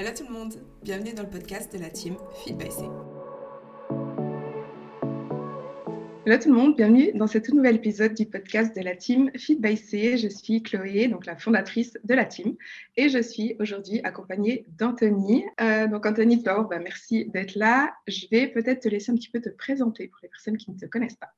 Hello tout le monde, bienvenue dans le podcast de la team Feed by C. Hello tout le monde, bienvenue dans ce tout nouvel épisode du podcast de la team Feed by C. Je suis Chloé, donc la fondatrice de la team, et je suis aujourd'hui accompagnée d'Anthony. Euh, donc Anthony, d'abord, bah, merci d'être là. Je vais peut-être te laisser un petit peu te présenter pour les personnes qui ne te connaissent pas.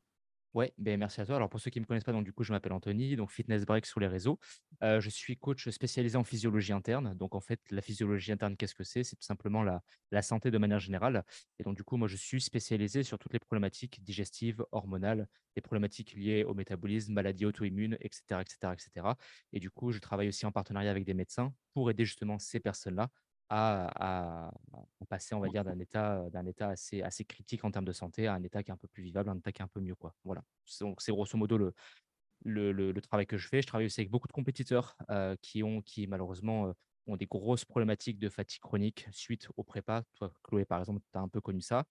Ouais, ben merci à toi. Alors pour ceux qui ne me connaissent pas, du coup, je m'appelle Anthony, donc Fitness Break sur les réseaux. Je suis coach spécialisé en physiologie interne. Donc en fait, la physiologie interne, qu'est-ce que c'est? C'est tout simplement la, la santé de manière générale. Et donc du coup, moi, je suis spécialisé sur toutes les problématiques digestives, hormonales, les problématiques liées au métabolisme, maladies auto-immunes, etc., etc., etc. Et du coup, je travaille aussi en partenariat avec des médecins pour aider justement ces personnes-là à, passer, on va dire, d'un état, d'un état assez, assez critique en termes de santé à un état qui est un peu plus vivable, un état qui est un peu mieux. Quoi. Voilà. Donc, c'est grosso modo le, le, le, travail que je fais. Je travaille aussi avec beaucoup de compétiteurs qui, ont, qui, malheureusement, ont des grosses problématiques de fatigue chronique suite au prépa. Toi, Chloé, par exemple, tu as un peu connu ça.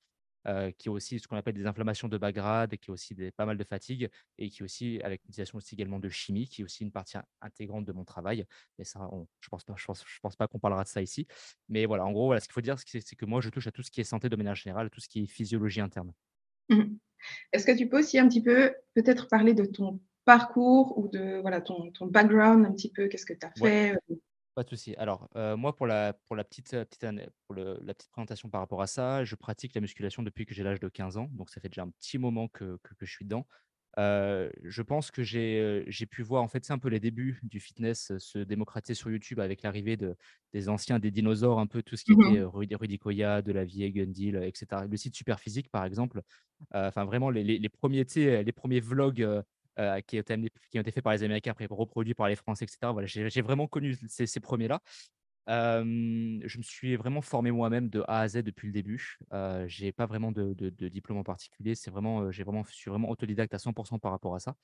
Euh, qui a aussi ce qu'on appelle des inflammations de bas grade, qui a aussi des, pas mal de fatigue, et qui aussi, avec l'utilisation aussi également de chimie, qui est aussi une partie intégrante de mon travail. Mais ça, je pense pas, je pense, je pense pas qu'on parlera de ça ici. Mais voilà, en gros, voilà, ce qu'il faut dire, c'est que moi, je touche à tout ce qui est santé de manière générale, tout ce qui est physiologie interne. Mmh Est-ce que tu peux aussi un petit peu peut-être parler de ton parcours ou de voilà ton, ton background un petit peu, qu'est-ce que tu as fait euh, pas de souci. Alors, moi, pour la, pour la petite, petite pour la petite présentation par rapport à ça, je pratique la musculation depuis que j'ai l'âge de 15 ans. Donc, ça fait déjà un petit moment que, que, je suis dedans. je pense que j'ai pu voir, en fait, c'est un peu les débuts du fitness se démocratiser sur YouTube avec l'arrivée de, des anciens, des dinosaures, un peu tout ce qui mmh était Rudy, Rudy Koya, de la vie Gundil, etc. Le site Super Physique, par exemple. Enfin, vraiment, les, les, les premiers, les premiers vlogs euh, qui, ont été, faits par les Américains, après reproduits par les Français, etc. Voilà, j'ai vraiment connu ces, premiers-là. Euh, je me suis vraiment formé moi-même de A à Z depuis le début. Euh, j'ai pas vraiment de, diplôme en particulier. Vraiment, j'ai vraiment, je suis vraiment autodidacte à 100% par rapport à ça.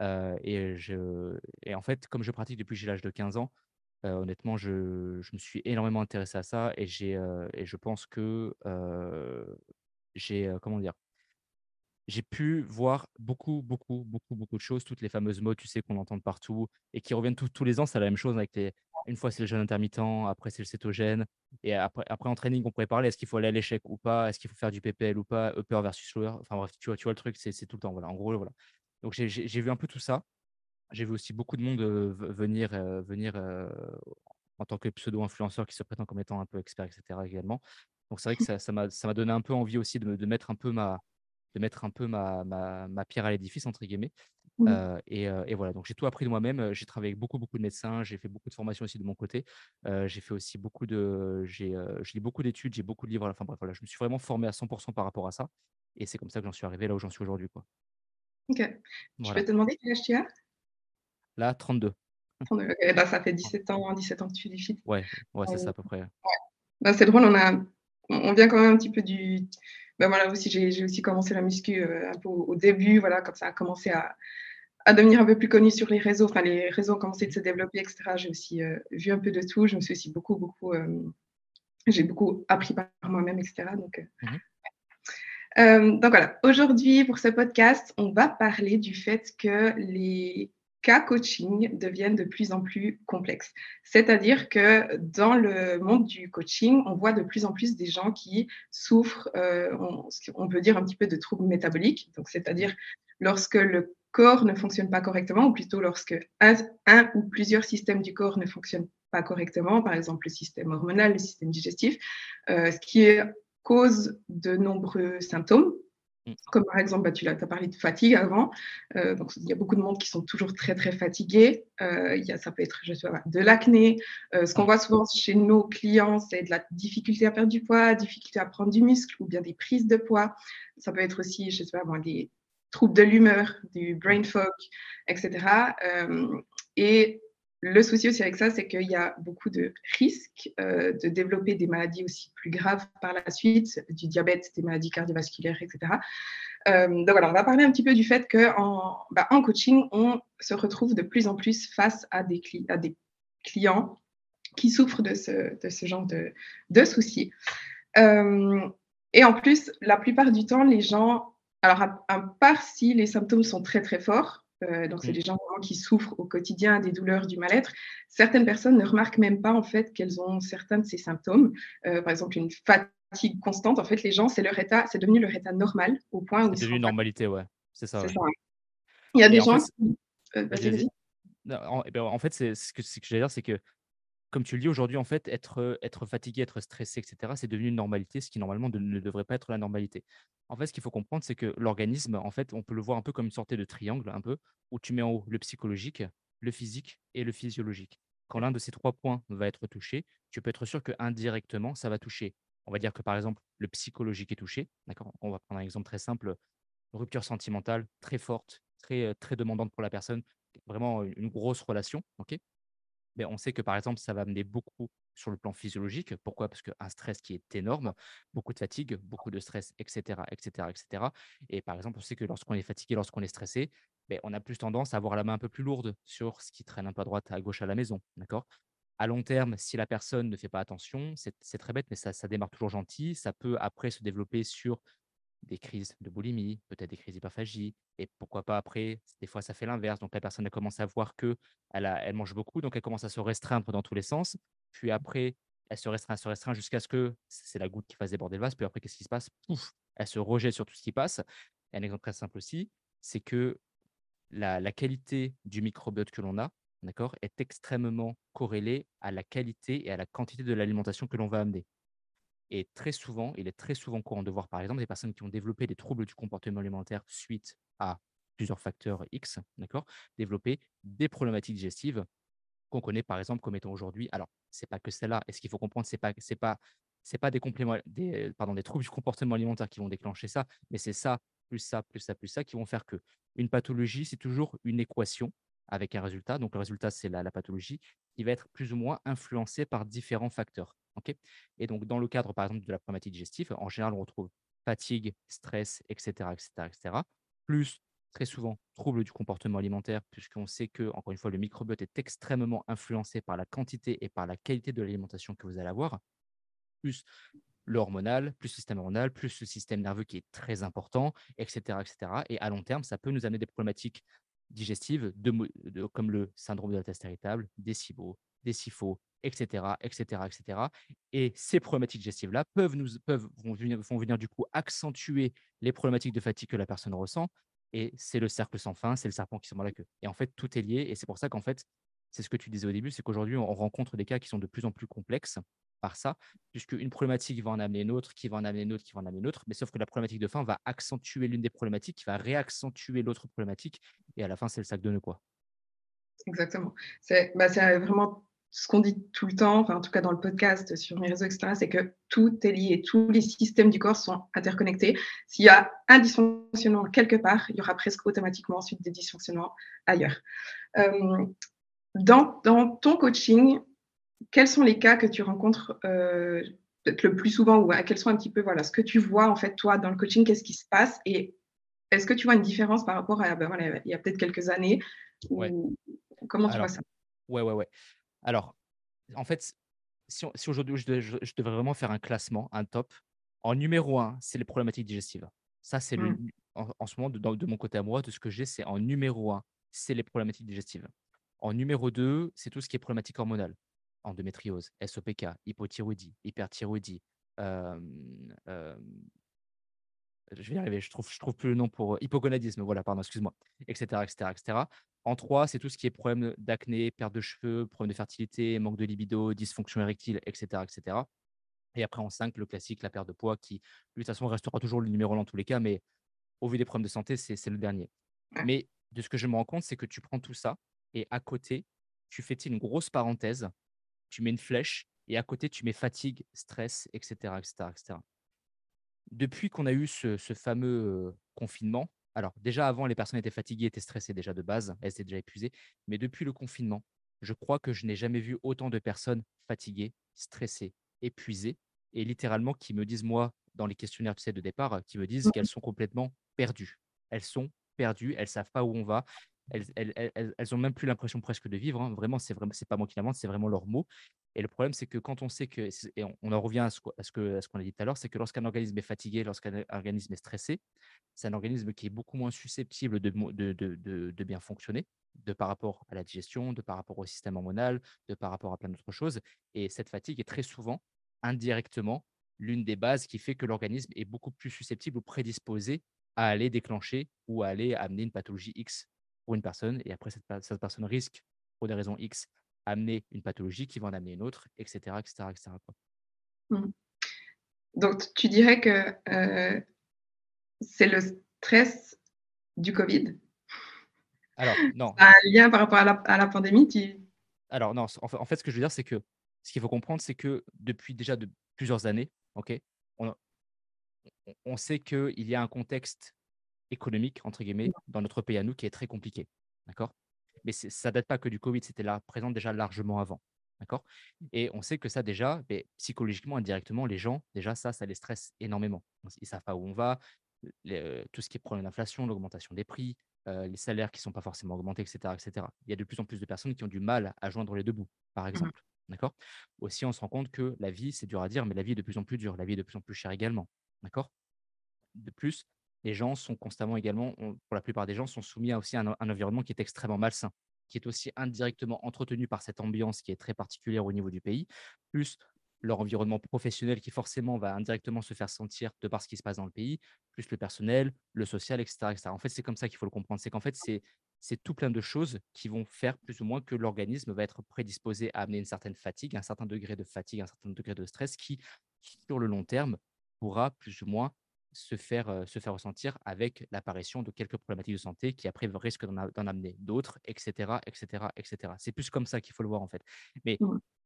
Euh, et, je, en fait, comme je pratique depuis j'ai l'âge de 15 ans, honnêtement, je, je, me suis énormément intéressé à ça et, et je pense que j'ai, comment dire, j'ai pu voir beaucoup, beaucoup, beaucoup, beaucoup de choses, toutes les fameuses mots, tu sais, qu'on entend partout et qui reviennent tous les ans. C'est la même chose avec les. Une fois, c'est le jeûne intermittent, après, c'est le cétogène. Et après, après, en training, on pourrait parler est-ce qu'il faut aller à l'échec ou pas Est-ce qu'il faut faire du PPL ou pas Upper versus lower Enfin bref, tu vois, tu vois le truc, c'est tout le temps. Voilà, en gros, voilà. Donc, j'ai vu un peu tout ça. J'ai vu aussi beaucoup de monde venir, venir en tant que pseudo-influenceur qui se prétend comme étant un peu expert, etc. également. Donc, c'est vrai que ça m'a ça donné un peu envie aussi de, de mettre un peu ma, de mettre un peu ma, ma, pierre à l'édifice, entre guillemets. Euh, et, et, voilà, donc j'ai tout appris de moi-même. J'ai travaillé avec beaucoup, beaucoup de médecins. J'ai fait beaucoup de formations aussi de mon côté. j'ai fait aussi beaucoup de. J'ai lis beaucoup d'études, j'ai beaucoup de livres. Enfin bref, voilà, je me suis vraiment formé à 100% par rapport à ça. Et c'est comme ça que j'en suis arrivé là où j'en suis aujourd'hui. Quoi. Ok. Je peux te demander quel âge tu as? Là, 32. 32. Ok, bah, ça fait 17 ans, 17 ans que tu fit. Ouais, ouais c'est ça à peu près. Ouais. Bah, c'est drôle, on, a, on vient quand même un petit peu du, ben voilà, aussi, j'ai aussi commencé la muscu euh, un peu au, début, voilà, quand ça a commencé à, à, devenir un peu plus connu sur les réseaux, enfin, les réseaux ont commencé de se développer, etc. J'ai aussi euh, vu un peu de tout. Je me suis aussi beaucoup, beaucoup, euh, j'ai beaucoup appris par moi-même, etc. Donc, mmh donc voilà, aujourd'hui, pour ce podcast, on va parler du fait que les cas coaching deviennent de plus en plus complexes. C'est-à-dire que dans le monde du coaching, on voit de plus en plus des gens qui souffrent, euh, on, peut dire un petit peu de troubles métaboliques. Donc, c'est-à-dire lorsque le corps ne fonctionne pas correctement, ou plutôt lorsque un, ou plusieurs systèmes du corps ne fonctionnent pas correctement, par exemple le système hormonal, le système digestif, euh, ce qui cause de nombreux symptômes. Comme par exemple, bah, tu as, parlé de fatigue avant. Euh, donc, il y a beaucoup de monde qui sont toujours très, très fatigués. Euh, y a, ça peut être je sais pas, de l'acné. Euh, ce qu'on voit souvent chez nos clients, c'est de la difficulté à perdre du poids, difficulté à prendre du muscle ou bien des prises de poids. Ça peut être aussi, je sais pas, des troubles de l'humeur, du brain fog, etc. et le souci aussi avec ça, c'est qu'il y a beaucoup de risques euh, de développer des maladies aussi plus graves par la suite, du diabète, des maladies cardiovasculaires, etc. Euh, donc voilà, on va parler un petit peu du fait qu'en bah, en coaching, on se retrouve de plus en plus face à des, à clients qui souffrent de ce, genre de, soucis. Euh, et en plus, la plupart du temps, les gens, alors à, part si les symptômes sont très très forts, Euh, donc, c'est Mmh. des gens vraiment qui souffrent au quotidien des douleurs, du mal-être. Certaines personnes ne remarquent même pas en fait qu'elles ont certains de ces symptômes. Euh, par exemple, une fatigue constante. En fait, les gens, c'est leur état, c'est devenu leur état normal au point où C'est devenu une normalité, ouais. C'est ça, C'est ouais. ça, ouais. Il y a des Et gens fait, qui vas-y. Non, en, eh ben, en fait, c'est ce que, ce que j'allais dire, c'est que comme tu le dis aujourd'hui, en fait, être, fatigué, être stressé, et cetera, c'est devenu une normalité, ce qui normalement ne devrait pas être la normalité. En fait, ce qu'il faut comprendre, c'est que l'organisme, en fait, on peut le voir un peu comme une sorte de triangle, un peu, où tu mets en haut le psychologique, le physique et le physiologique. Quand l'un de ces 3 points va être touché, tu peux être sûr qu'indirectement, ça va toucher. On va dire que, par exemple, le psychologique est touché? On va prendre un exemple très simple, rupture sentimentale très forte, très, très demandante pour la personne, vraiment, une grosse relation? Mais on sait que, par exemple, ça va amener beaucoup sur le plan physiologique. Pourquoi? Parce qu'un stress qui est énorme, beaucoup de fatigue, beaucoup de stress, et cetera, et cetera, et par exemple, on sait que lorsqu'on est fatigué, lorsqu'on est stressé, beh, on a plus tendance à avoir la main un peu plus lourde sur ce qui traîne un peu à droite, à gauche à la maison, d'accord? À long terme, si la personne ne fait pas attention, c'est très bête, mais ça démarre toujours gentil. Ça peut après se développer sur des crises de boulimie, peut-être des crises d'hyperphagie et pourquoi pas après, des fois ça fait l'inverse. Donc la personne elle commence à voir que elle a elle mange beaucoup, donc elle commence à se restreindre dans tous les sens. Puis après, elle se restreint, elle se restreint jusqu'à ce que c'est la goutte qui fasse déborder le vase. Puis après, qu'est-ce qui se passe? Pouf! Elle se rejette sur tout ce qui passe. Un exemple très simple aussi, c'est que la la qualité du microbiote que l'on a, d'accord, est extrêmement corrélée à la qualité et à la quantité de l'alimentation que l'on va amener. Et très souvent, il est très souvent courant de voir, par exemple, des personnes qui ont développé des troubles du comportement alimentaire suite à plusieurs facteurs X, d'accord, développer des problématiques digestives qu'on connaît, par exemple, comme étant aujourd'hui. Alors, c'est pas que celle-là. Et ce qu'il faut comprendre, c'est pas c'est pas c'est pas des compléments pardon, des troubles du comportement alimentaire qui vont déclencher ça, mais c'est ça, plus ça, plus ça, plus ça qui vont faire que une pathologie, c'est toujours une équation avec un résultat. Donc le résultat, c'est la la pathologie qui va être plus ou moins influencée par différents facteurs, Et donc dans le cadre, par exemple, de la problématique digestive, en général, on retrouve fatigue, stress et cetera et cetera et cetera, plus très souvent troubles du comportement alimentaire puisqu'on sait que, encore une fois, le microbiote est extrêmement influencé par la quantité et par la qualité de l'alimentation que vous allez avoir, plus le hormonal, plus le système hormonal, plus le système nerveux qui est très important, et cetera, et à long terme, ça peut nous amener des problématiques digestives comme le syndrome de la teste irritable, des SIBO, des SIFO, et cetera, et cetera, et ces problématiques digestives-là peuvent nous venir du coup accentuer les problématiques de fatigue que la personne ressent et c'est le cercle sans fin, c'est le serpent qui se mord la queue. Et en fait, tout est lié et c'est pour ça qu'en fait, c'est ce que tu disais au début, c'est qu'aujourd'hui, on rencontre des cas qui sont de plus en plus complexes par ça, puisque une problématique va en amener une autre, qui va en amener une autre, qui va en amener une autre, mais sauf que la problématique de fin va accentuer l'une des problématiques, qui va réaccentuer l'autre problématique, et à la fin, c'est le sac de nœuds, quoi. Exactement. C'est bah, c'est vraiment ce qu'on dit tout le temps, enfin, en tout cas dans le podcast, sur mes réseaux et cetera, c'est que tout est lié. Tous les systèmes du corps sont interconnectés. S'il y a un dysfonctionnement quelque part, il y aura presque automatiquement ensuite des dysfonctionnements ailleurs. Hem, dans dans ton coaching, quels sont les cas que tu rencontres, heu, peut-être le plus souvent ou à quels sont un petit peu, voilà, ce que tu vois en fait toi dans le coaching? Qu'est-ce qui se passe? Et est-ce que tu vois une différence par rapport à, voilà, il y a peut-être quelques années Ouais. ou comment tu vois ça? ouais, ouais, ouais. Alors, en fait, si aujourd'hui je je je devrais vraiment faire un classement, un top, en numéro un, c'est les problématiques digestives. Ça, c'est le Mmh. en en ce moment de mon côté à moi, de ce que j'ai, c'est en numéro un, c'est les problématiques digestives. En numéro 2, c'est tout ce qui est problématique hormonale, endométriose, SOPK, hypothyroïdie, hyperthyroïdie, je vais y arriver, je trouve je trouve plus le nom pour, heu, hypogonadisme, voilà, pardon, excuse-moi, et cetera, et cetera, et cetera. En 3, c'est tout ce qui est problème d'acné, perte de cheveux, problème de fertilité, manque de libido, dysfonction érectile, et cetera, et après en 5, le classique, la perte de poids qui, lui, de toute façon, restera toujours le numéro 1 dans tous les cas, mais au vu des problèmes de santé, c'est le dernier. Mais de ce que je me rends compte, c'est que tu prends tout ça et à côté, tu fais, une grosse parenthèse, tu mets une flèche et à côté, tu mets fatigue, stress, et cetera, et cetera, et cetera. Depuis qu'on a eu ce ce fameux, heu, confinement, alors déjà avant les personnes étaient fatiguées, étaient stressées déjà de base, elles étaient déjà épuisées, mais depuis le confinement, je crois que je n'ai jamais vu autant de personnes fatiguées, stressées, épuisées et littéralement qui me disent moi, dans les questionnaires, tu sais, de départ, qui me disent qu'elles sont complètement perdues. Elles sont perdues, elles savent pas où on va, elles elles elles elles elles ont même plus l'impression presque de vivre, hein. Vraiment, c'est vraiment c'est pas moi qui l'invente, c'est vraiment leurs mots Et le problème, c'est que quand on sait que, et on, en revient à ce, que, ce qu'on a dit tout à l'heure, c'est que lorsqu'un organisme est fatigué, lorsqu'un organisme est stressé, c'est un organisme qui est beaucoup moins susceptible de, bien fonctionner, de par rapport à la digestion, de par rapport au système hormonal, de par rapport à plein d'autres choses. Et cette fatigue est très souvent, indirectement, l'une des bases qui fait que l'organisme est beaucoup plus susceptible ou prédisposé à aller déclencher ou à aller amener une pathologie X pour une personne. Et après, cette personne risque, pour des raisons X, amener une pathologie qui va en amener une autre, etc. etc., etc. Mmh. Donc, tu dirais que euh, c'est le stress du Covid Alors, non. un lien par rapport à la, à la pandémie tu... Alors, non, en fait, ce que je veux dire, c'est que ce qu'il faut comprendre, c'est que depuis déjà de plusieurs années, ok, on, on sait qu'il y a un contexte économique, entre guillemets, dans notre pays à nous qui est très compliqué. D'accord? Mais ça date pas que du Covid, c'était là présent déjà largement avant. D'accord? Et on sait que ça, déjà, mais psychologiquement, indirectement, les gens, déjà, ça, ça les stresse énormément. Ils ne savent pas où on va, tout ce qui est problème d'inflation, l'augmentation des prix, les salaires qui ne sont pas forcément augmentés, etc., etc. Il y a de plus en plus de personnes qui ont du mal à joindre les deux bouts, par mmh exemple. D'accord? Aussi, on se rend compte que la vie, c'est dur à dire, mais la vie est de plus en plus dure, la vie est de plus en plus chère également. D'accord? De plus, les gens sont constamment également, pour la plupart des gens, sont soumis à aussi un, environnement qui est extrêmement malsain, qui est aussi indirectement entretenu par cette ambiance qui est très particulière au niveau du pays, plus leur environnement professionnel qui forcément va indirectement se faire sentir de par ce qui se passe dans le pays, plus le personnel, le social, etc. etc. En fait, c'est comme ça qu'il faut le comprendre. C'est qu'en fait, c'est, c'est tout plein de choses qui vont faire plus ou moins que l'organisme va être prédisposé à amener une certaine fatigue, un certain degré de fatigue, un certain degré de stress qui, sur le long terme, pourra plus ou moins se faire, se faire ressentir avec l'apparition de quelques problématiques de santé qui après risquent d'en amener d'autres, etc., etc., etc. C'est plus comme ça qu'il faut le voir en fait. Mais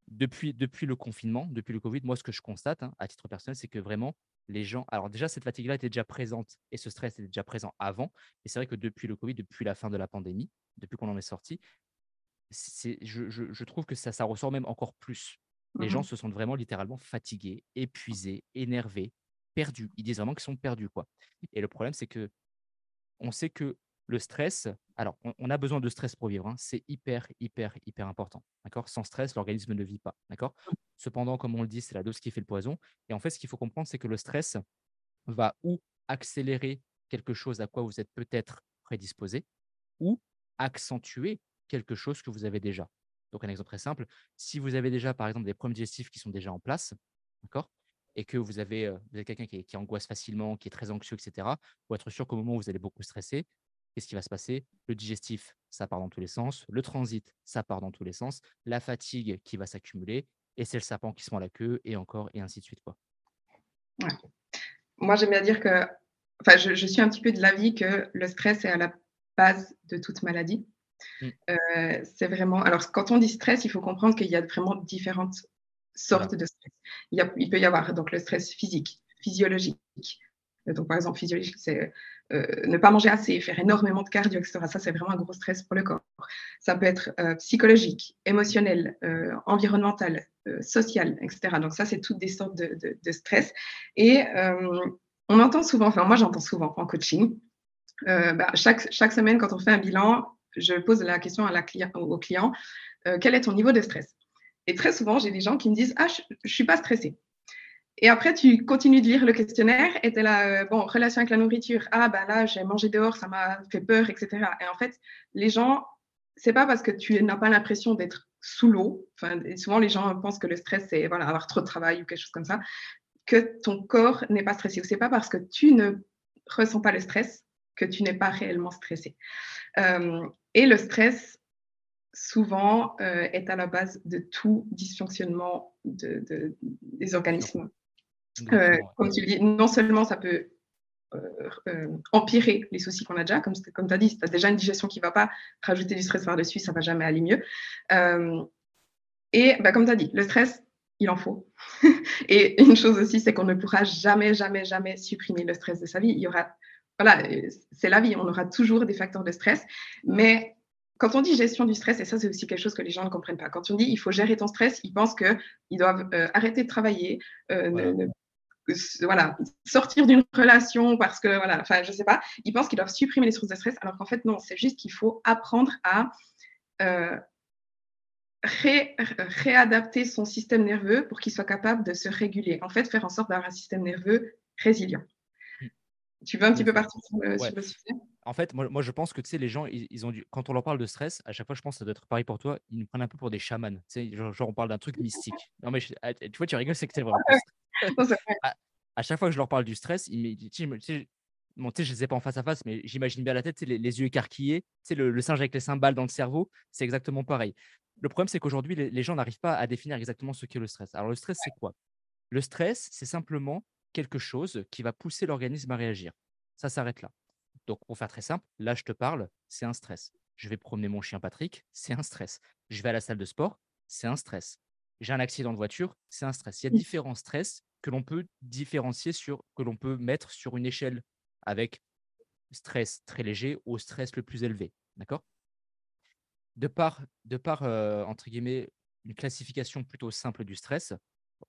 depuis, depuis le confinement, depuis le Covid, moi ce que je constate hein, à titre personnel, c'est que vraiment les gens, alors déjà cette fatigue-là était déjà présente et ce stress était déjà présent avant. Et c'est vrai que depuis le Covid, depuis la fin de la pandémie, depuis qu'on en est sorti, je, je, je, trouve que ça, ça ressort même encore plus. Les gens mmh se sentent vraiment littéralement fatigués, épuisés, énervés, perdus. Ils disent vraiment qu'ils sont perdus. Quoi. Et le problème, c'est que on sait que le stress, alors on, a besoin de stress pour vivre, hein. c'est hyper, hyper, hyper important. Sans stress, l'organisme ne vit pas. Cependant, comme on le dit, c'est la dose qui fait le poison. Et en fait, ce qu'il faut comprendre, c'est que le stress va ou accélérer quelque chose à quoi vous êtes peut-être prédisposé, ou accentuer quelque chose que vous avez déjà. Donc, un exemple très simple, si vous avez déjà, par exemple, des problèmes digestifs qui sont déjà en place, d'accord? Et que vous avez, quelqu'un qui, angoisse facilement, qui est très anxieux, etc., pour être sûr qu'au moment où vous allez beaucoup stresser, qu'est-ce qui va se passer? Le digestif, ça part dans tous les sens. Le transit, ça part dans tous les sens. La fatigue qui va s'accumuler. Et c'est le sapin qui se à la queue, et encore, et ainsi de suite. Quoi. Moi, j'aime bien dire que enfin, je, suis un petit peu de l'avis que le stress est à la base de toute maladie. Mmh. c'est vraiment. Alors, quand on dit stress, il faut comprendre qu'il y a vraiment différentes sortes de stress. Il, peut y avoir donc le stress physique, physiologique. Donc, par exemple, physiologique, c'est euh, ne pas manger assez, faire énormément de cardio, etc. Ça, c'est vraiment un gros stress pour le corps. Ça peut être euh, psychologique, émotionnel, euh, environnemental, social, etc. Donc, ça, c'est toutes des sortes de, stress. Et on entend souvent, enfin, moi, j'entends souvent en coaching, bah, chaque, chaque semaine, quand on fait un bilan, je pose la question au client quel est ton niveau de stress? Et très souvent, j'ai des gens qui me disent Ah, je ne suis pas stressée. Et après, tu continues de lire le questionnaire et tu es là, euh, bon, relation avec la nourriture. Ah, ben là, j'ai mangé dehors, ça m'a fait peur, etc. Et en fait, les gens, c'est pas parce que tu n'as pas l'impression d'être sous l'eau. Enfin, souvent, les gens pensent que le stress, c'est voilà, avoir trop de travail ou quelque chose comme ça, que ton corps n'est pas stressé. Ou c'est pas parce que tu ne ressens pas le stress que tu n'es pas réellement stressé. Euh, et le stress, souvent euh, est à la base de tout dysfonctionnement de, des organismes. Euh, comme tu le dis, non seulement ça peut euh, empirer les soucis qu'on a déjà, comme, comme tu as dit, si tu as déjà une digestion qui ne va pas, rajouter du stress par-dessus, ça ne va jamais aller mieux. et bah, comme tu as dit, le stress, il en faut. et une chose aussi, c'est qu'on ne pourra jamais, jamais, jamais supprimer le stress de sa vie. Il y aura, voilà, c'est la vie, on aura toujours des facteurs de stress, mais quand on dit gestion du stress, et ça c'est aussi quelque chose que les gens ne comprennent pas, quand on dit il faut gérer ton stress, ils pensent qu'ils doivent euh, arrêter de travailler, euh, voilà. sortir d'une relation parce que, voilà, enfin je sais pas, ils pensent qu'ils doivent supprimer les sources de stress, alors qu'en fait non, c'est juste qu'il faut apprendre à, euh, réadapter son système nerveux pour qu'il soit capable de se réguler. En fait, faire en sorte d'avoir un système nerveux résilient. Hmm. Tu veux un petit peu partir sur le, sujet? En fait, moi, moi, je pense que tu sais, les gens, ils, ont dû, quand on leur parle de stress, à chaque fois, je pense que ça doit être pareil pour toi, ils nous prennent un peu pour des chamans. Tu sais, genre, on parle d'un truc mystique. Non, mais ah, tu vois, tu rigoles, c'est que c'est vraiment. à, à, chaque fois que je leur parle du stress, ils me disent bon, je ne les ai pas en face à face, mais j'imagine bien la tête, les, les yeux écarquillés, le, le singe avec les cymbales dans le cerveau, c'est exactement pareil. Le problème, c'est qu'aujourd'hui, les, gens n'arrivent pas à définir exactement ce qu'est le stress. Alors, le stress, c'est quoi? Le stress, c'est simplement quelque chose qui va pousser l'organisme à réagir. Ça s'arrête là. Donc, pour faire très simple, là, je te parle, c'est un stress. Je vais promener mon chien Patrick, c'est un stress. Je vais à la salle de sport, c'est un stress. J'ai un accident de voiture, c'est un stress. Il y a différents stress que l'on peut différencier sur, que l'on peut mettre sur une échelle avec stress très léger au stress le plus élevé. D'accord? De par, de par entre guillemets, une classification plutôt simple du stress,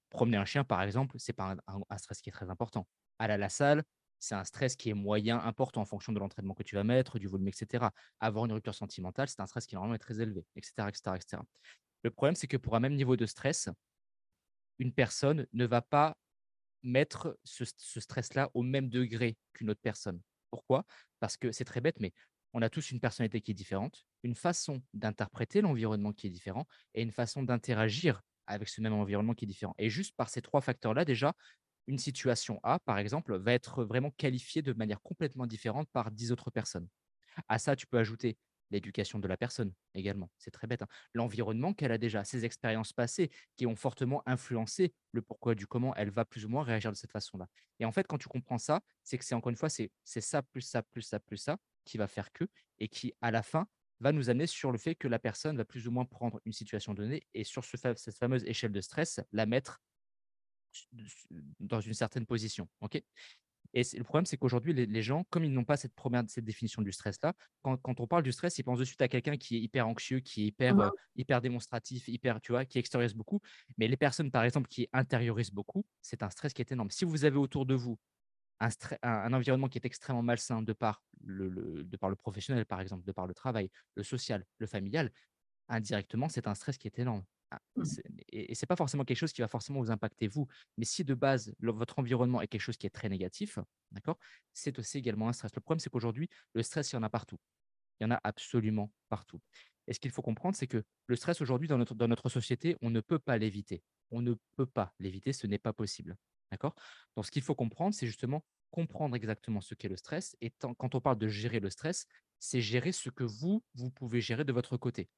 promener un chien, par exemple, ce n'est pas un, stress qui est très important. Aller à la salle, c'est un stress qui est moyen important en fonction de l'entraînement que tu vas mettre, du volume, etc. Avoir une rupture sentimentale, c'est un stress qui normalement est très élevé, etc. etc., etc. Le problème, c'est que pour un même niveau de stress, une personne ne va pas mettre ce, ce stress-là au même degré qu'une autre personne. Pourquoi? Parce que c'est très bête, mais on a tous une personnalité qui est différente, une façon d'interpréter l'environnement qui est différent et une façon d'interagir avec ce même environnement qui est différent. Et juste par ces trois facteurs-là, déjà, une situation A, par exemple, va être vraiment qualifiée de manière complètement différente par dix autres personnes. À ça, tu peux ajouter l'éducation de la personne également. C'est très bête. Hein. L'environnement qu'elle a déjà, ses expériences passées qui ont fortement influencé le pourquoi du comment elle va plus ou moins réagir de cette façon-là. Et en fait, quand tu comprends ça, c'est que c'est encore une fois, c'est ça, plus ça, plus ça, plus ça, qui va faire que, et qui, à la fin, va nous amener sur le fait que la personne va plus ou moins prendre une situation donnée et sur ce, cette fameuse échelle de stress, la mettre dans une certaine position. ok? Et le problème, c'est qu'aujourd'hui, les, gens, comme ils n'ont pas cette première cette définition du stress-là, quand, on parle du stress, ils pensent de suite à quelqu'un qui est hyper anxieux, qui est hyper, mmh. euh, hyper démonstratif, hyper, tu vois, qui extériorise beaucoup. Mais les personnes, par exemple, qui intériorisent beaucoup, c'est un stress qui est énorme. Si vous avez autour de vous un, un, environnement qui est extrêmement malsain de par le, de par le professionnel, par exemple, de par le travail, le social, le familial, indirectement, c'est un stress qui est énorme. Ah, mmh. Et, ce n'est pas forcément quelque chose qui va forcément vous impacter vous. Mais si de base, votre environnement est quelque chose qui est très négatif, d'accord, c'est aussi également un stress. Le problème, c'est qu'aujourd'hui, le stress, il y en a partout. Il y en a absolument partout. Et ce qu'il faut comprendre, c'est que le stress aujourd'hui, dans notre, dans notre société, on ne peut pas l'éviter. On ne peut pas l'éviter, ce n'est pas possible. D'accord Donc, ce qu'il faut comprendre, c'est justement comprendre exactement ce qu'est le stress. Et quand on parle de gérer le stress, c'est gérer ce que vous, vous pouvez gérer de votre côté.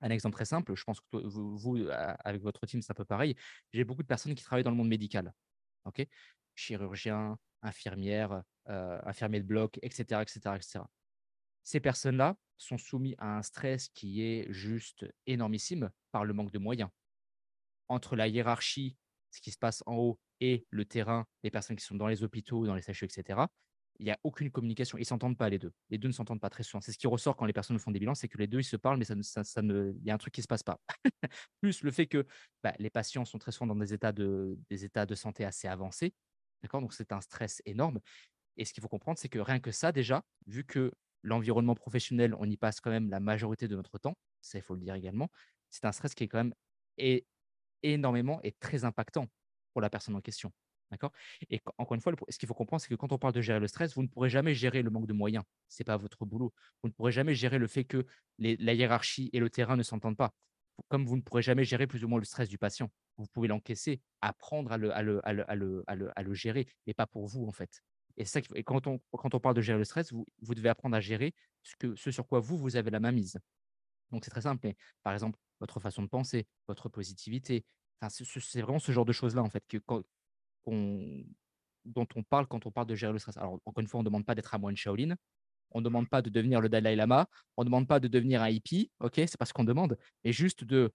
Un exemple très simple, je pense que vous, avec votre team, c'est un peu pareil. J'ai beaucoup de personnes qui travaillent dans le monde médical. ok? Chirurgiens, infirmières, euh, infirmiers de bloc, etc., etc., etc. Ces personnes-là sont soumises à un stress qui est juste énormissime par le manque de moyens. Entre la hiérarchie, ce qui se passe en haut, et le terrain, les personnes qui sont dans les hôpitaux, dans les CHU, etc., il n'y a aucune communication. Ils ne s'entendent pas, les deux. Les deux ne s'entendent pas très souvent. C'est ce qui ressort quand les personnes font des bilans, c'est que les deux, ils se parlent, mais ça, ça, ne... il y a un truc qui ne se passe pas. Plus le fait que bah, les patients sont très souvent dans des états de, santé assez avancés. D'accord Donc, c'est un stress énorme. Et ce qu'il faut comprendre, c'est que rien que ça, déjà, vu que l'environnement professionnel, on y passe quand même la majorité de notre temps, ça, il faut le dire également, c'est un stress qui est quand même énormément et très impactant pour la personne en question. D'accord? Et encore une fois, ce qu'il faut comprendre, c'est que quand on parle de gérer le stress, vous ne pourrez jamais gérer le manque de moyens. Ce n'est pas votre boulot. Vous ne pourrez jamais gérer le fait que la hiérarchie et le terrain ne s'entendent pas. Comme vous ne pourrez jamais gérer plus ou moins le stress du patient. Vous pouvez l'encaisser, apprendre à le, gérer, mais pas pour vous, en fait. Et, ça, quand, on, parle de gérer le stress, vous, devez apprendre à gérer ce sur quoi vous, vous avez la main mise. Donc, c'est très simple. Mais, par exemple, votre façon de penser, votre positivité, c'est vraiment ce genre de choses-là, en fait, que, dont on parle quand on parle de gérer le stress. Alors, encore une fois, on ne demande pas d'être un moine Shaolin, on ne demande pas de devenir le Dalai Lama, on ne demande pas de devenir un hippie, ok C'est pas ce qu'on demande, mais juste de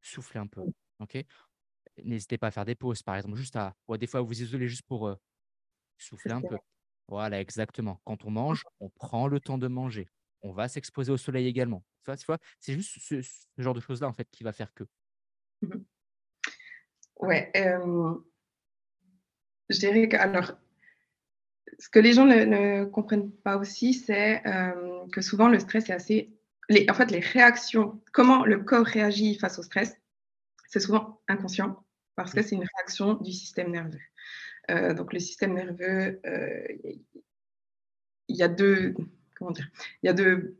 souffler un peu, ok N'hésitez pas à faire des pauses, par exemple, juste à, des fois, vous isolez juste pour euh, souffler un peu. Voilà, exactement. Quand on mange, on prend le temps de manger. On va s'exposer au soleil également. C'est juste ce, ce, genre de choses-là, en fait, qui va faire que. Ouais, je dirais que alors, ce que les gens ne, comprennent pas aussi, c'est que souvent le stress est assez les, en fait, les réactions, comment le corps réagit face au stress, c'est souvent inconscient parce que c'est une réaction du système nerveux. Euh, donc, le système nerveux, euh, il y a deux, comment dire, il y a deux,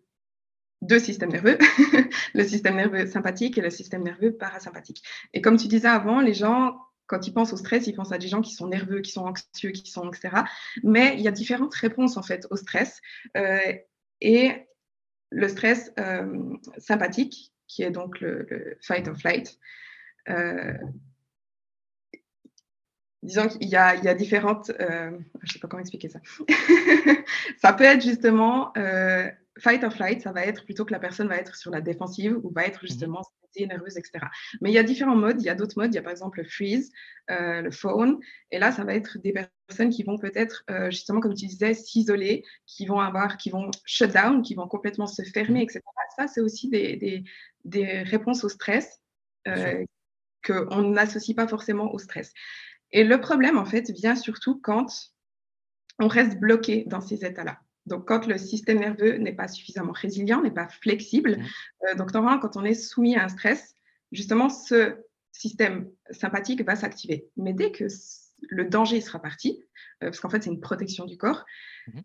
deux systèmes nerveux, le système nerveux sympathique et le système nerveux parasympathique. Et comme tu disais avant, les gens, quand ils pensent au stress, ils pensent à des gens qui sont nerveux, qui sont anxieux, qui sont, etc. Mais il y a différentes réponses, en fait, au stress. Euh, et le stress euh, sympathique, qui est donc le, fight or flight, euh, disons qu'il y, y, a différentes, je ne sais pas comment expliquer ça. ça peut être justement fight or flight, ça va être plutôt que la personne va être sur la défensive ou va être mhm. justement nerveuse, etc. Mais il y a différents modes. Il y a d'autres modes. Il y a par exemple le freeze, euh, le phone. Et là, ça va être des personnes qui vont peut-être, euh, justement, comme tu disais, s'isoler, qui vont avoir, qui vont shut down, qui vont complètement se fermer, etc. Ça, c'est aussi des, des, des, réponses au stress euh, qu'on n'associe pas forcément au stress. Et le problème, en fait, vient surtout quand on reste bloqué dans ces états-là. Donc, quand le système nerveux n'est pas suffisamment résilient, n'est pas flexible, mmh. euh, donc normalement, quand on est soumis à un stress, justement, ce système sympathique va s'activer. Mais dès que le danger sera parti, euh, parce qu'en fait, c'est une protection du corps, mmh.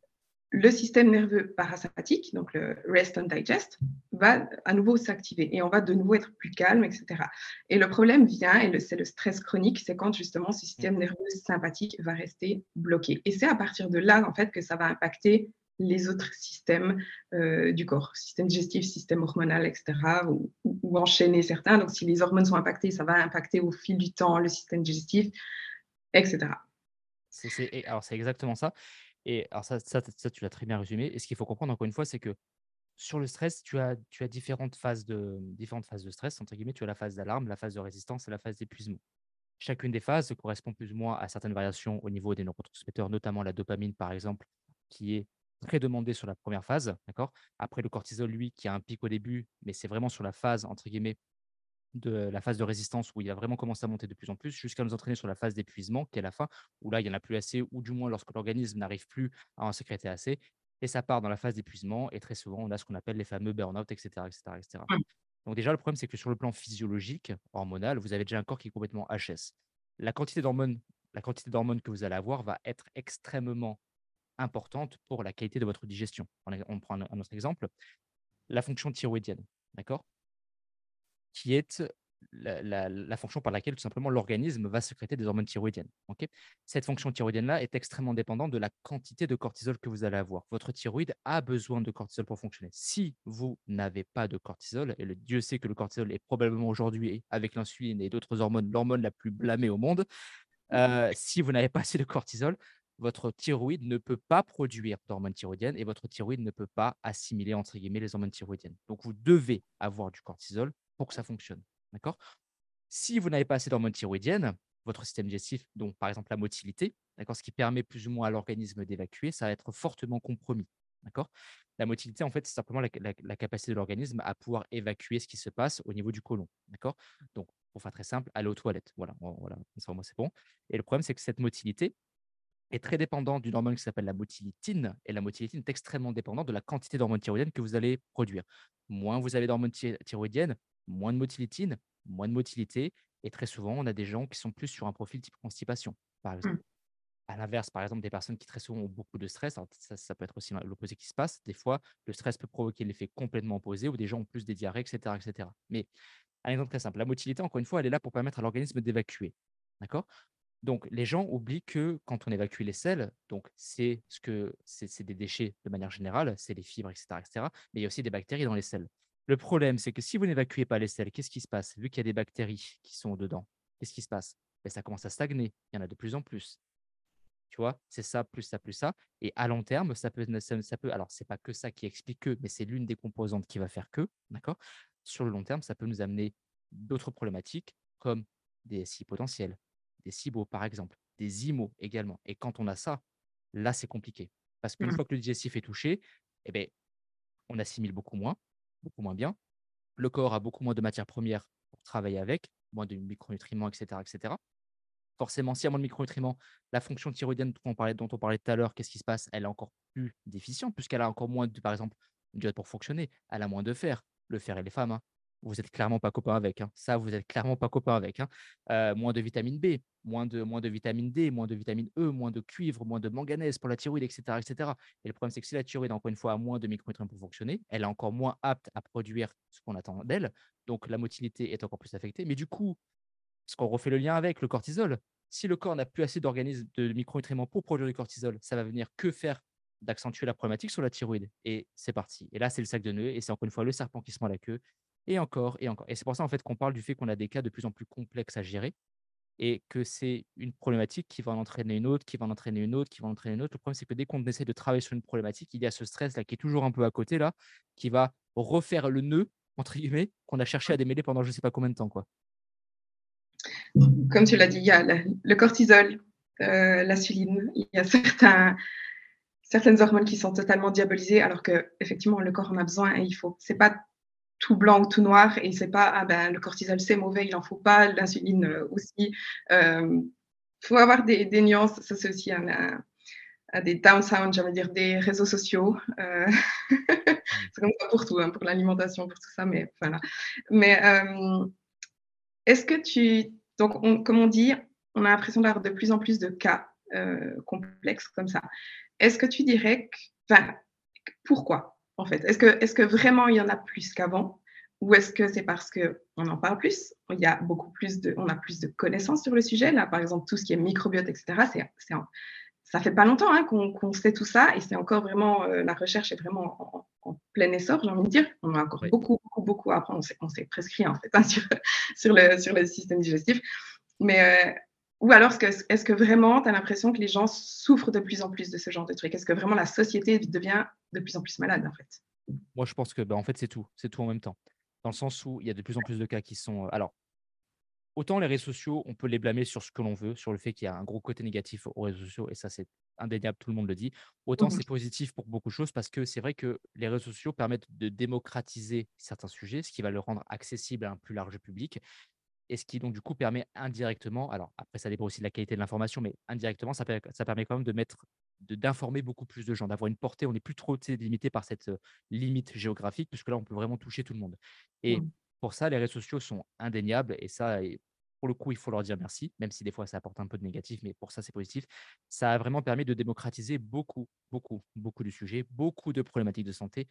le système nerveux parasympathique, donc le rest and digest, va à nouveau s'activer et on va de nouveau être plus calme, etc. Et le problème vient, et c'est le stress chronique, c'est quand justement ce système mmh. nerveux sympathique va rester bloqué. Et c'est à partir de là, en fait, que ça va impacter les autres systèmes euh, du corps, système digestif, système hormonal, etc., ou, enchaîner certains. Donc, si les hormones sont impactées, ça va impacter au fil du temps le système digestif, etc. Alors, c'est exactement ça. Et alors, ça, ça, tu l'as très bien résumé. Et ce qu'il faut comprendre, encore une fois, c'est que sur le stress, tu as, tu as différentes, phases de, différentes phases de stress. Entre guillemets, tu as la phase d'alarme, la phase de résistance et la phase d'épuisement. Chacune des phases correspond plus ou moins à certaines variations au niveau des neurotransmetteurs, notamment la dopamine, par exemple, qui est très demandé sur la première phase, d'accord? Après, le cortisol, lui, qui a un pic au début, mais c'est vraiment sur la phase, entre guillemets, de la phase de résistance où il a vraiment commencé à monter de plus en plus jusqu'à nous entraîner sur la phase d'épuisement qui est la fin où là il n'y en a plus assez ou du moins lorsque l'organisme n'arrive plus à en sécréter assez et ça part dans la phase d'épuisement et très souvent on a ce qu'on appelle les fameux burn-out etc etc etc donc déjà le problème c'est que sur le plan physiologique hormonal vous avez déjà un corps qui est complètement HS. La quantité d'hormones la quantité d'hormones que vous allez avoir va être extrêmement importante pour la qualité de votre digestion. On, prend un, autre exemple, la fonction thyroïdienne, d'accord? Qui est la, fonction par laquelle tout simplement l'organisme va sécréter des hormones thyroïdiennes. ok? Cette fonction thyroïdienne-là est extrêmement dépendante de la quantité de cortisol que vous allez avoir. Votre thyroïde a besoin de cortisol pour fonctionner. Si vous n'avez pas de cortisol, et Dieu sait que le cortisol est probablement aujourd'hui, avec l'insuline et d'autres hormones, l'hormone la plus blâmée au monde, euh, si vous n'avez pas assez de cortisol, votre thyroïde ne peut pas produire d'hormones thyroïdiennes et votre thyroïde ne peut pas assimiler entre guillemets les hormones thyroïdiennes. Donc vous devez avoir du cortisol pour que ça fonctionne. D'accord? Si vous n'avez pas assez d'hormones thyroïdiennes, votre système digestif, donc par exemple la motilité, ce qui permet plus ou moins à l'organisme d'évacuer, ça va être fortement compromis. D'accord? La motilité, en fait, c'est simplement la, capacité de l'organisme à pouvoir évacuer ce qui se passe au niveau du côlon. D'accord? Donc, pour faire très simple, aller aux toilettes. Voilà, voilà ça, c'est bon. Et le problème, c'est que cette motilité, est très dépendant d'une hormone qui s'appelle la motilitine. Et la motilitine est extrêmement dépendante de la quantité d'hormones thyroïdiennes que vous allez produire. Moins vous avez d'hormones thyroïdiennes, moins de motilitine, moins de motilité. Et très souvent, on a des gens qui sont plus sur un profil type constipation, par exemple. Mmh. À l'inverse, par exemple, des personnes qui très souvent ont beaucoup de stress, ça, peut être aussi l'opposé qui se passe. Des fois, le stress peut provoquer l'effet complètement opposé où des gens ont plus des diarrhées, etc. etc. Mais un exemple très simple, la motilité, encore une fois, elle est là pour permettre à l'organisme d'évacuer. D'accord? Donc, les gens oublient que quand on évacue les donc c'est des déchets de manière générale, c'est les fibres, etc., etc. Mais il y a aussi des bactéries dans les selles. Le problème, c'est que si vous n'évacuez pas les selles, qu'est-ce qui se passe? Vu qu'il y a des bactéries qui sont dedans, qu'est-ce qui se passe? Ben, Ça commence à stagner. Il y en a de plus en plus. Tu vois, c'est ça, plus ça, plus ça. Et à long terme, ça peut, ça, peut alors, pas que ça qui explique que, mais c'est l'une des composantes qui va faire que, d'accord? Sur le long terme, ça peut nous amener d'autres problématiques comme des SI potentiels, des SIBO par exemple, des IMO également. Et quand on a ça, là, c'est compliqué. Parce qu'une mmh. fois que le digestif est touché, eh ben, on assimile beaucoup moins, beaucoup moins bien. Le corps a beaucoup moins de matières premières pour travailler avec, moins de micronutriments, etc. etc. Forcément, s'il y a moins de micronutriments, la fonction thyroïdienne dont on parlait, dont on parlait tout à l'heure, qu'est-ce qui se passe? Elle est encore plus déficiente, puisqu'elle a encore moins, de, par exemple, une diode pour fonctionner, elle a moins de fer. Le fer et les femmes, hein, vous êtes clairement pas copains avec. hein. Ça, vous êtes clairement pas copains avec. hein. Euh, moins de vitamine B, moins de, moins de vitamine D, moins de vitamine E, moins de cuivre, moins de manganèse pour la thyroïde, etc. etc. Et le problème, c'est que si la thyroïde, encore une fois, a moins de micronutriments pour fonctionner, elle est encore moins apte à produire ce qu'on attend d'elle. Donc, la motilité est encore plus affectée. Mais du coup, ce qu'on refait le lien avec le cortisol, si le corps n'a plus assez d'organismes de micronutriments pour produire du cortisol, ça va venir que faire d'accentuer la problématique sur la thyroïde. Et c'est parti. Et là, c'est le sac de nœuds. Et c'est encore une fois le serpent qui se mord la queue. Et encore, et encore. Et c'est pour ça, en fait, qu'on parle du fait qu'on a des cas de plus en plus complexes à gérer et que c'est une problématique qui va en entraîner une autre, qui va en entraîner une autre, qui va en entraîner une autre. Le problème, c'est que dès qu'on essaie de travailler sur une problématique, il y a ce stress-là qui est toujours un peu à côté, là, qui va refaire le nœud, entre guillemets, qu'on a cherché à démêler pendant je ne sais pas combien de temps. Quoi. Comme tu l'as dit, il y a le, cortisol, euh, l'insuline, il y a certains, certaines hormones qui sont totalement diabolisées, alors que effectivement le corps en a besoin et il faut. C'est pas tout blanc ou tout noir et c'est pas ah ben le cortisol c'est mauvais, il en faut pas, l'insuline euh, aussi. Il euh, faut avoir des, des, nuances. Ça c'est aussi un, un, un des downsounds, j'allais dire des réseaux sociaux. Euh, c'est comme ça pour tout, hein, pour l'alimentation, pour tout ça, mais voilà. Mais euh, est-ce que tu donc on, comme on dit, on a l'impression d'avoir de plus en plus de cas complexes comme ça. Est-ce que tu dirais que, enfin, pourquoi? En fait Est-ce que, est que vraiment il y en a plus qu'avant Ou est-ce que c'est parce qu'on en parle plus? Il y a beaucoup plus de, on a plus de connaissances sur le sujet. Là, par exemple, tout ce qui est microbiote, etc., c'est, c'est ça fait pas longtemps hein, qu'on, qu'on sait tout ça et c'est encore vraiment, euh, la recherche est vraiment en, en, plein essor, j'ai envie de dire. On a encore oui. beaucoup, beaucoup, beaucoup à apprendre. On s'est, on s'est prescrit en fait hein, sur, sur, le, sur le système digestif. Mais euh, ou alors, est-ce que, vraiment, tu as l'impression que les gens souffrent de plus en plus de ce genre de trucs? Est-ce que vraiment la société devient de plus en plus malade, en fait? Moi, je pense que, bah, en fait, c'est tout. C'est tout en même temps. Dans le sens où il y a de plus en plus de cas qui sont. Alors, autant les réseaux sociaux, on peut les blâmer sur ce que l'on veut, sur le fait qu'il y a un gros côté négatif aux réseaux sociaux, et ça, c'est indéniable, tout le monde le dit. Autant mmh. c'est positif pour beaucoup de choses, parce que c'est vrai que les réseaux sociaux permettent de démocratiser certains sujets, ce qui va le rendre accessible à un plus large public et ce qui donc du coup permet indirectement, alors après ça dépend aussi de la qualité de l'information, mais indirectement ça, ça permet quand même de mettre, d'informer beaucoup plus de gens, d'avoir une portée, on n'est plus trop limité par cette limite géographique, puisque là on peut vraiment toucher tout le monde. Et mmh. pour ça, les réseaux sociaux sont indéniables, et ça, pour le coup, il faut leur dire merci, même si des fois ça apporte un peu de négatif, mais pour ça c'est positif. Ça a vraiment permis de démocratiser beaucoup, beaucoup, beaucoup de sujets, beaucoup de problématiques de santé.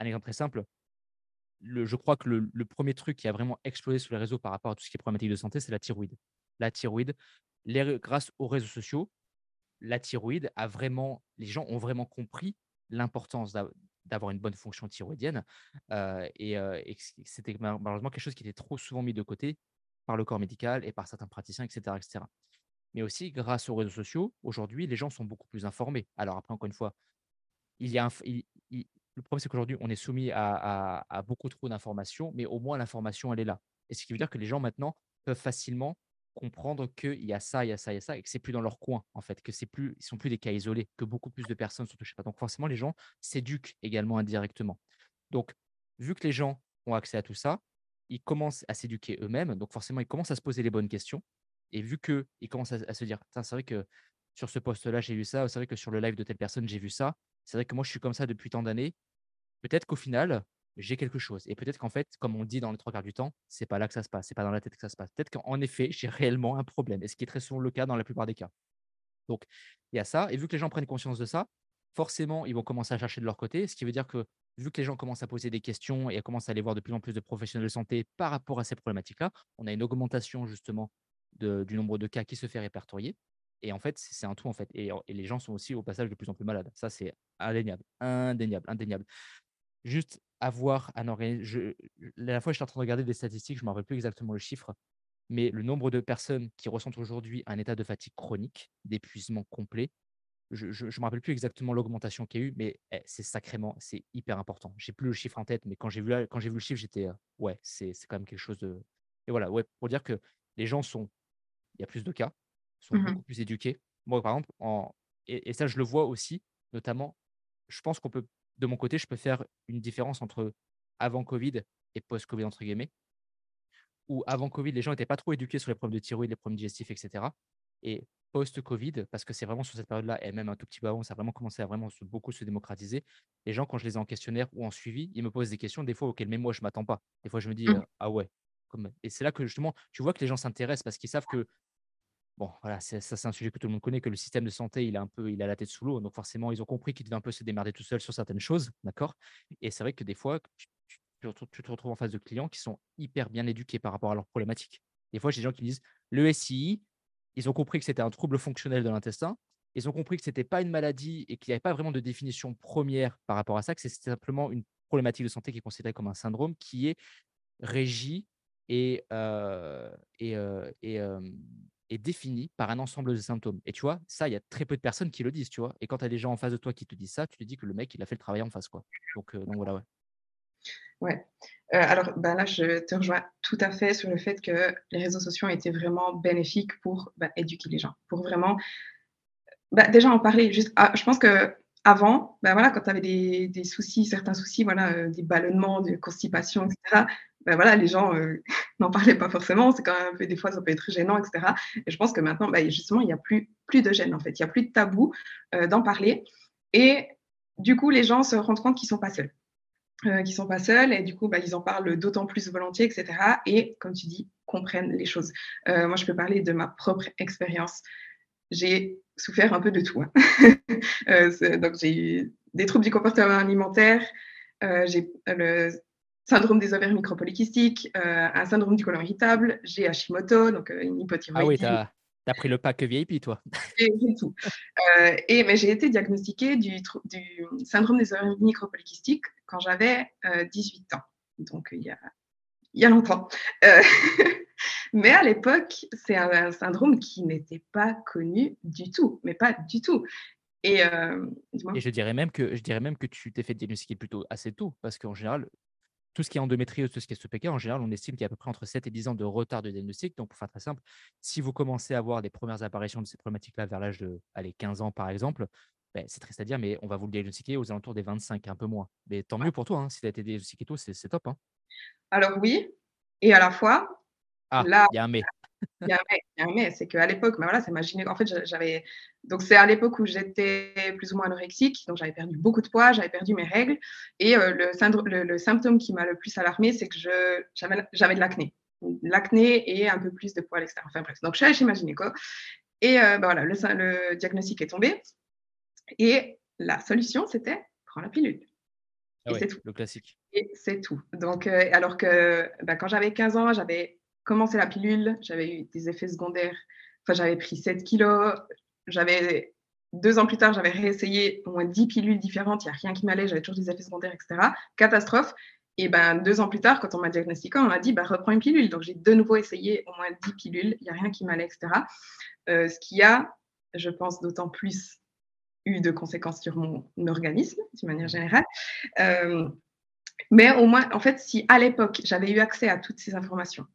Un exemple très simple, je crois que le, premier truc qui a vraiment explosé sur les réseaux par rapport à tout ce qui est problématique de santé, c'est la thyroïde. La thyroïde, grâce aux réseaux sociaux, la thyroïde a vraiment, les gens ont vraiment compris l'importance d'avoir une bonne fonction thyroïdienne. Euh, et, euh, c'était malheureusement quelque chose qui était trop souvent mis de côté par le corps médical et par certains praticiens, etc. etc. Mais aussi, grâce aux réseaux sociaux, aujourd'hui, les gens sont beaucoup plus informés. Alors après, encore une fois, il y a un, le problème, c'est qu'aujourd'hui, on est soumis à, beaucoup trop d'informations, mais au moins l'information, elle est là. Et ce qui veut dire que les gens maintenant peuvent facilement comprendre qu'il y a ça, il y a ça, il y a ça, et que c'est plus dans leur coin, en fait, que c'est plus, ils sont plus des cas isolés, que beaucoup plus de personnes sont touchées. Donc forcément, les gens s'éduquent également indirectement. Donc, vu que les gens ont accès à tout ça, ils commencent à s'éduquer eux-mêmes. Donc forcément, ils commencent à se poser les bonnes questions. Et vu qu'ils commencent à, à, se dire, c'est vrai que sur ce poste-là, j'ai vu ça, c'est vrai que sur le live de telle personne, j'ai vu ça, c'est vrai que moi, je suis comme ça depuis tant d'années. Peut-être qu'au final, j'ai quelque chose. Et peut-être qu'en fait, comme on dit dans les trois quarts du temps, c'est pas là que ça se passe, c'est pas dans la tête que ça se passe. Peut-être qu'en effet, j'ai réellement un problème, et ce qui est très souvent le cas dans la plupart des cas. Donc, il y a ça. Et vu que les gens prennent conscience de ça, forcément, ils vont commencer à chercher de leur côté. Ce qui veut dire que, vu que les gens commencent à poser des questions et à commencer à aller voir de plus en plus de professionnels de santé par rapport à ces problématiques-là, on a une augmentation justement du nombre de cas qui se fait répertorier. Et en fait, c'est un tout, en fait. Et, et, les gens sont aussi au passage de plus en plus malades. Ça, c'est indéniable, indéniable, indéniable. Juste avoir un organisme. La dernière fois, j'étais en train de regarder des statistiques, je ne me rappelle plus exactement le chiffre, mais le nombre de personnes qui ressentent aujourd'hui un état de fatigue chronique, d'épuisement complet, je ne me rappelle plus exactement l'augmentation qu'il y a eu, mais eh, c'est sacrément, c'est hyper important. J'ai plus le chiffre en tête, mais quand j'ai vu, quand j'ai vu le chiffre, j'étais, euh, ouais, c'est quand même quelque chose de. Et voilà, ouais, pour dire que les gens sont, il y a plus de cas, sont mmh beaucoup plus éduqués. Moi, par exemple, en... et, et, ça, je le vois aussi, notamment, je pense qu'on peut, de mon côté, je peux faire une différence entre avant Covid et post-Covid, entre guillemets, où avant Covid, les gens n'étaient pas trop éduqués sur les problèmes de thyroïde, les problèmes digestifs, etc. Et post-Covid, parce que c'est vraiment sur cette période-là, et même un tout petit peu avant, ça a vraiment commencé à vraiment beaucoup se démocratiser. Les gens, quand je les ai en questionnaire ou en suivi, ils me posent des questions, des fois auxquelles même moi, je ne m'attends pas. Des fois, je me dis, Mmh. ah ouais. Comme... Et c'est là que justement, tu vois que les gens s'intéressent parce qu'ils savent que Bon, voilà, ça, c'est un sujet que tout le monde connaît, que le système de santé, il a un peu il a la tête sous l'eau, donc forcément, ils ont compris qu'ils devaient un peu se démerder tout seuls sur certaines choses, d'accord? Et c'est vrai que des fois, tu te retrouves en face de clients qui sont hyper bien éduqués par rapport à leurs problématiques. Des fois, j'ai des gens qui me disent: «Le SII», ils ont compris que c'était un trouble fonctionnel de l'intestin, ils ont compris que c'était pas une maladie et qu'il y avait pas vraiment de définition première par rapport à ça, que c'est simplement une problématique de santé qui est considérée comme un syndrome qui est régi et, heu et et hem est défini par un ensemble de symptômes. Et tu vois, ça, il y a très peu de personnes qui le disent, tu vois? Et quand tu as des gens en face de toi qui te disent ça, tu te dis que le mec, il a fait le travail en face, quoi. Donc, heu, donc voilà, ouais. Ouais. Heu, alors, bah, là, je te rejoins tout à fait sur le fait que les réseaux sociaux ont été vraiment bénéfiques pour, bah, éduquer les gens, pour vraiment, bah, déjà en parler. Juste ah, je pense qu'avant, bah, voilà, quand tu avais des des soucis, certains soucis, voilà, heu, des ballonnements, de constipation et bah, voilà, les gens, heu, n'en parlaient pas forcément. C'est quand même un peu des fois, ça peut être gênant et cetera et je pense que maintenant, bah, justement, il y a plus plus de gêne, en fait. Il y a plus de tabou, heu, d'en parler et du coup, les gens se rendent compte qu'ils sont pas seuls euh, qui sont pas seuls et du coup, bah, ils en parlent d'autant plus volontiers, etc. Et comme tu dis, comprennent les choses. Euh, moi, je peux parler de ma propre expérience. J'ai souffert un peu de tout. Hein. euh, donc, j'ai eu des troubles du comportement alimentaire, euh, j'ai syndrome des ovaires micropolykystiques, euh, un syndrome du côlon irritable, j'ai Hashimoto, donc euh, une hypothyroïdie. Ah oui, tu as, as, pris le pack VIP, toi. J'ai tout. Euh, et, mais j'ai été diagnostiquée du, du, syndrome des ovaires micropolykystiques quand j'avais euh, 18 ans. Donc, il y a, il y a longtemps. Mais à l'époque, c'est un, un, syndrome qui n'était pas connu du tout, mais pas du tout. Et, et je dirais même que je dirais même que tu t'es fait diagnostiquer plutôt assez tôt, parce qu'en général, tout ce qui est endométriose, tout ce qui est SPK, en général, on estime qu'il y a à peu près entre 7 et 10 ans de retard de diagnostic. Donc, pour faire très simple, si vous commencez à avoir des premières apparitions de ces problématiques-là vers l'âge de allez, 15 ans, par exemple, ben, c'est triste à dire, mais on va vous le diagnostiquer aux alentours des 25, un peu moins. Mais tant mieux pour toi, hein, si tu as été diagnostiqué tôt, c'est top. Hein. Alors oui, et à la fois, ah, là, il y a un mais. Il y a un mais, c'est qu'à l'époque, ben voilà, c'est ma. En fait, j'avais. Donc, c'est à l'époque où j'étais plus ou moins anorexique, donc j'avais perdu beaucoup de poids, j'avais perdu mes règles. Et euh, le, syndrome, le, le, symptôme qui m'a le plus alarmé, c'est que j'avais de l'acné. L'acné et un peu plus de poids à l'extérieur. Enfin bref, donc je suis allée chez ma gynéco. Et euh, ben voilà, le, le diagnostic est tombé. Et la solution, c'était prends la pilule. Ah et ouais, c'est tout. Le classique. Et c'est tout. Donc, euh, alors que bah, quand j'avais 15 ans, j'avais commencé la pilule, j'avais eu des effets secondaires. Enfin, j'avais pris 7 kilos. J'avais deux ans plus tard, j'avais réessayé au moins 10 pilules différentes. Il n'y a rien qui m'allait, j'avais toujours des effets secondaires, etc. Catastrophe. Et ben, deux ans plus tard, quand on m'a diagnostiqué, on m'a dit bah, reprends une pilule. Donc, j'ai de nouveau essayé au moins 10 pilules. Il n'y a rien qui m'allait, etc. Euh, ce qui a, je pense, d'autant plus eu de conséquences sur mon organisme, d'une manière générale. Euh, mais au moins, en fait, si à l'époque, j'avais eu accès à toutes ces informations,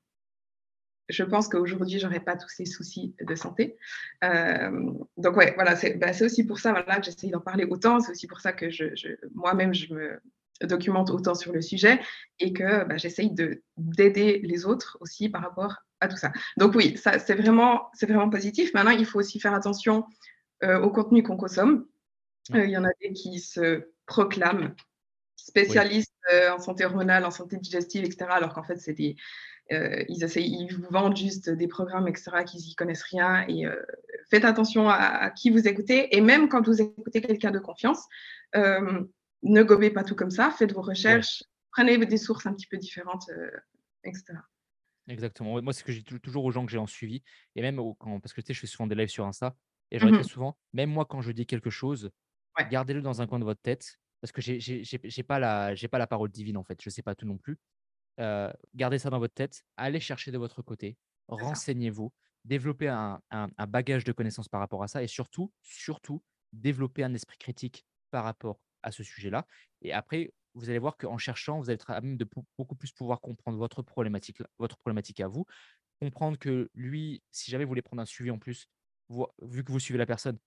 je pense qu'aujourd'hui, je n'aurais pas tous ces soucis de santé. Euh, donc, ouais, voilà, c'est bah, aussi pour ça voilà, que j'essaye d'en parler autant. C'est aussi pour ça que je, je moi-même, je me documente autant sur le sujet et que bah, j'essaye d'aider les autres aussi par rapport à tout ça. Donc, oui, ça, c'est vraiment, vraiment positif. Maintenant, il faut aussi faire attention euh, au contenu qu'on consomme. Il euh, y en a des qui se proclament spécialistes oui. en santé hormonale, en santé digestive, etc., alors qu'en fait, c'est des, euh, ils, essayent, ils vous vendent juste des programmes, etc., qu'ils n'y connaissent rien. Et euh, faites attention à, à, qui vous écoutez. Et même quand vous écoutez quelqu'un de confiance, euh, ne gobez pas tout comme ça. Faites vos recherches, ouais. prenez des sources un petit peu différentes, etc. Exactement. Moi, c'est ce que j'ai toujours aux gens que j'ai en suivi. Et même au, quand, parce que tu sais, je fais souvent des lives sur Insta. Et je mmh très souvent, même moi, quand je dis quelque chose, ouais. gardez-le dans un coin de votre tête. Parce que je n'ai pas, la, pas la parole divine, en fait. Je ne sais pas tout non plus. Euh, gardez ça dans votre tête. Allez chercher de votre côté. Renseignez-vous. Développez un, un, un, bagage de connaissances par rapport à ça. Et surtout, surtout, développez un esprit critique par rapport à ce sujet-là. Et après, vous allez voir qu'en cherchant, vous allez être à même de beaucoup plus pouvoir comprendre votre problématique, votre problématique à vous. Comprendre que lui, si jamais vous voulez prendre un suivi en plus, vous, vu que vous suivez la personne,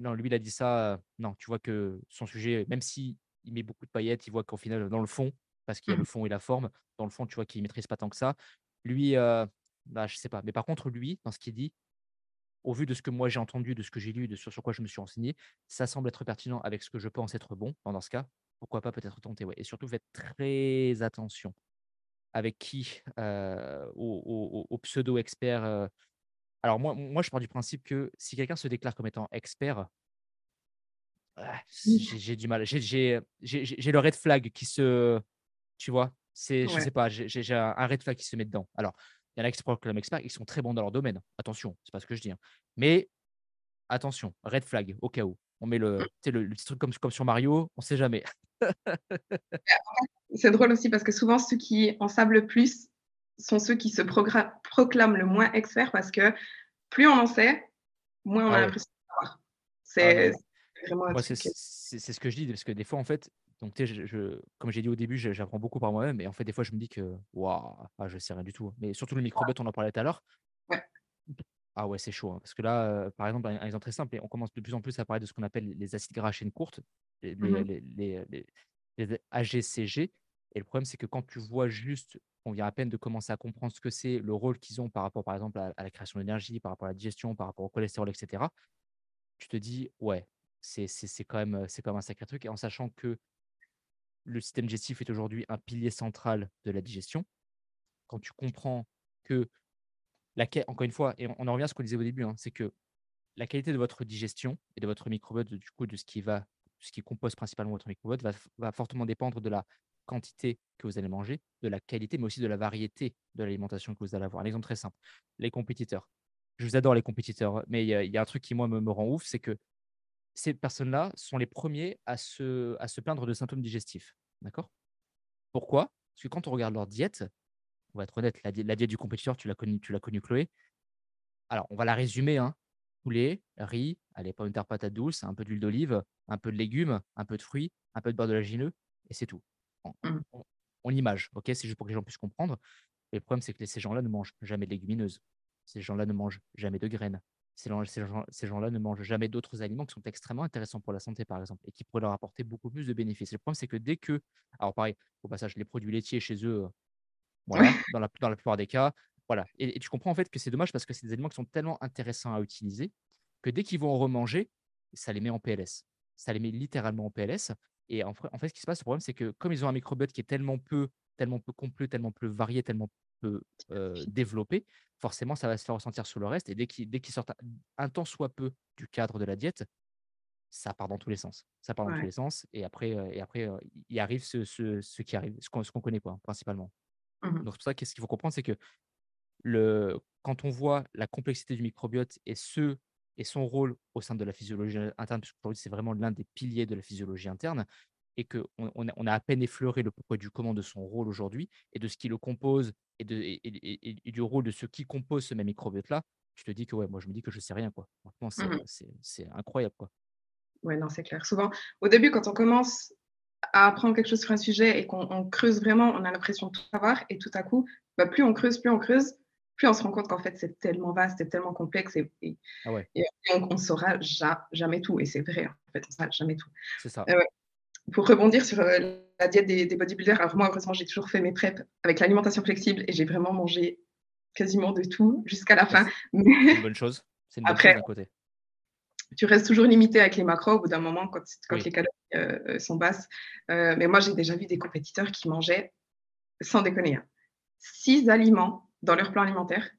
non, lui, il a dit ça. Non, tu vois que son sujet, même s'il il met beaucoup de paillettes, il voit qu'au final, dans le fond, parce qu'il y a le fond et la forme, dans le fond, tu vois qu'il ne maîtrise pas tant que ça. Lui, euh, bah, je sais pas. Mais par contre, lui, dans ce qu'il dit, au vu de ce que moi j'ai entendu, de ce que j'ai lu, de sur, sur quoi je me suis renseigné, ça semble être pertinent avec ce que je pense être bon. Dans ce cas, pourquoi pas peut-être tenter. Ouais. Et surtout, faites très attention avec qui, euh, aux, pseudo-experts. Euh. Alors moi, moi, je pars du principe que si quelqu'un se déclare comme étant expert, ah, j'ai du mal. J'ai le red flag qui se... Tu vois? C'est, Je sais pas, j'ai un red flag qui se met dedans. Alors, il y en a qui se proclament experts, ils sont très bons dans leur domaine. Attention, c'est pas ce que je dis. Hein. Mais attention, red flag, au cas où. On met le, mmh. le, petit truc comme, comme sur Mario, on sait jamais. c'est drôle aussi parce que souvent, ceux qui en savent le plus sont ceux qui se proclament le moins experts parce que plus on en sait, moins on a ah l'impression de savoir. C'est ah vraiment c'est, c'est ce que je dis parce que des fois, en fait, donc, je, comme j'ai dit au début, j'apprends beaucoup par moi-même. Et en fait, des fois, je me dis que waouh, ah, je sais rien du tout. Mais surtout le microbiote, on en parlait tout à l'heure. Ah ouais, c'est chaud. Hein, parce que là, par exemple, un exemple très simple, et on commence de plus en plus à parler de ce qu'on appelle les acides gras à chaîne courte, les, mmh AGCG. Et le problème, c'est que quand tu vois juste, on vient à peine de commencer à comprendre ce que c'est, le rôle qu'ils ont par rapport, par exemple, à, la création d'énergie, par rapport à la digestion, par rapport au cholestérol, etc., tu te dis, ouais, c'est quand, même, quand même un sacré truc. Et en sachant que le système digestif est aujourd'hui un pilier central de la digestion. Quand tu comprends que, la, encore une fois, et on en revient à ce qu'on disait au début, hein, c'est que la qualité de votre digestion et de votre microbiote, du coup, de ce qui, va, ce qui compose principalement votre microbiote, va, fortement dépendre de la quantité que vous allez manger, de la qualité, mais aussi de la variété de l'alimentation que vous allez avoir. Un exemple très simple, les compétiteurs. Je vous adore les compétiteurs, mais il y, a un truc qui, moi, me, me rend ouf, c'est que ces personnes-là sont les premiers à se, à se plaindre de symptômes digestifs. D'accord? Pourquoi? Parce que quand on regarde leur diète, on va être honnête, la, diète du compétiteur, tu l'as connue, connu, Chloé. Alors, on va la résumer. Hein. Poulet, riz, allez, pommes de terre, patates douces, un peu d'huile d'olive, un peu de légumes, un peu de fruits, un peu de beurre de lagineux, et c'est tout. On, mmh. on, image, ok? C'est juste pour que les gens puissent comprendre. Et le problème, c'est que ces gens-là ne mangent jamais de légumineuses. Ces gens-là ne mangent jamais de graines ces gens-là ne mangent jamais d'autres aliments qui sont extrêmement intéressants pour la santé, par exemple, et qui pourraient leur apporter beaucoup plus de bénéfices. Le problème, c'est que dès que, alors pareil, au passage, les produits laitiers chez eux, euh, voilà, dans, la, dans la plupart des cas, voilà. Et, tu comprends en fait que c'est dommage parce que c'est des aliments qui sont tellement intéressants à utiliser que dès qu'ils vont en remanger, ça les met en PLS. Ça les met littéralement en PLS. Et en, en fait, ce qui se passe, le problème, c'est que comme ils ont un microbiote qui est tellement peu, tellement peu complet, tellement peu varié, tellement peu développer, forcément, ça va se faire ressentir sur le reste. Et dès qu'ils sortent un temps soit peu du cadre de la diète, ça part dans tous les sens. Ça part dans tous les sens. Et après, et après il arrive ce, ce, qui arrive, ce qu'on ne connaît pas, principalement. Mmh Donc, c'est pour ça que ce qu'il faut comprendre, c'est que le, quand on voit la complexité du microbiote et, ce, et son rôle au sein de la physiologie interne, puisque c'est vraiment l'un des piliers de la physiologie interne, et qu'on on a à peine effleuré le pourquoi du comment de son rôle aujourd'hui et de ce qui le compose et, de, et, du rôle de ceux qui composent ce même microbiote-là, je te dis que ouais, moi je me dis que je sais rien. Quoi. Franchement, c'est mmh incroyable. Quoi. Ouais, non, c'est clair. Souvent, au début, quand on commence à apprendre quelque chose sur un sujet et qu'on creuse vraiment, on a l'impression de tout savoir et tout à coup, bah, plus on creuse, plus on creuse, plus on se rend compte qu'en fait c'est tellement vaste, c'est tellement complexe et, et, ah on ne saura jamais tout. Et c'est vrai, en fait, on ne saura jamais tout. C'est ça. Euh, pour rebondir sur euh, la diète des, bodybuilders, alors moi, heureusement, j'ai toujours fait mes preps avec l'alimentation flexible et j'ai vraiment mangé quasiment de tout jusqu'à la fin. C'est une bonne chose. C'est une bonne Après, chose d'un côté. Tu restes toujours limité avec les macros au bout d'un moment quand, les calories euh, sont basses. Euh, mais moi, j'ai déjà vu des compétiteurs qui mangeaient, sans déconner, hein, six aliments dans leur plan alimentaire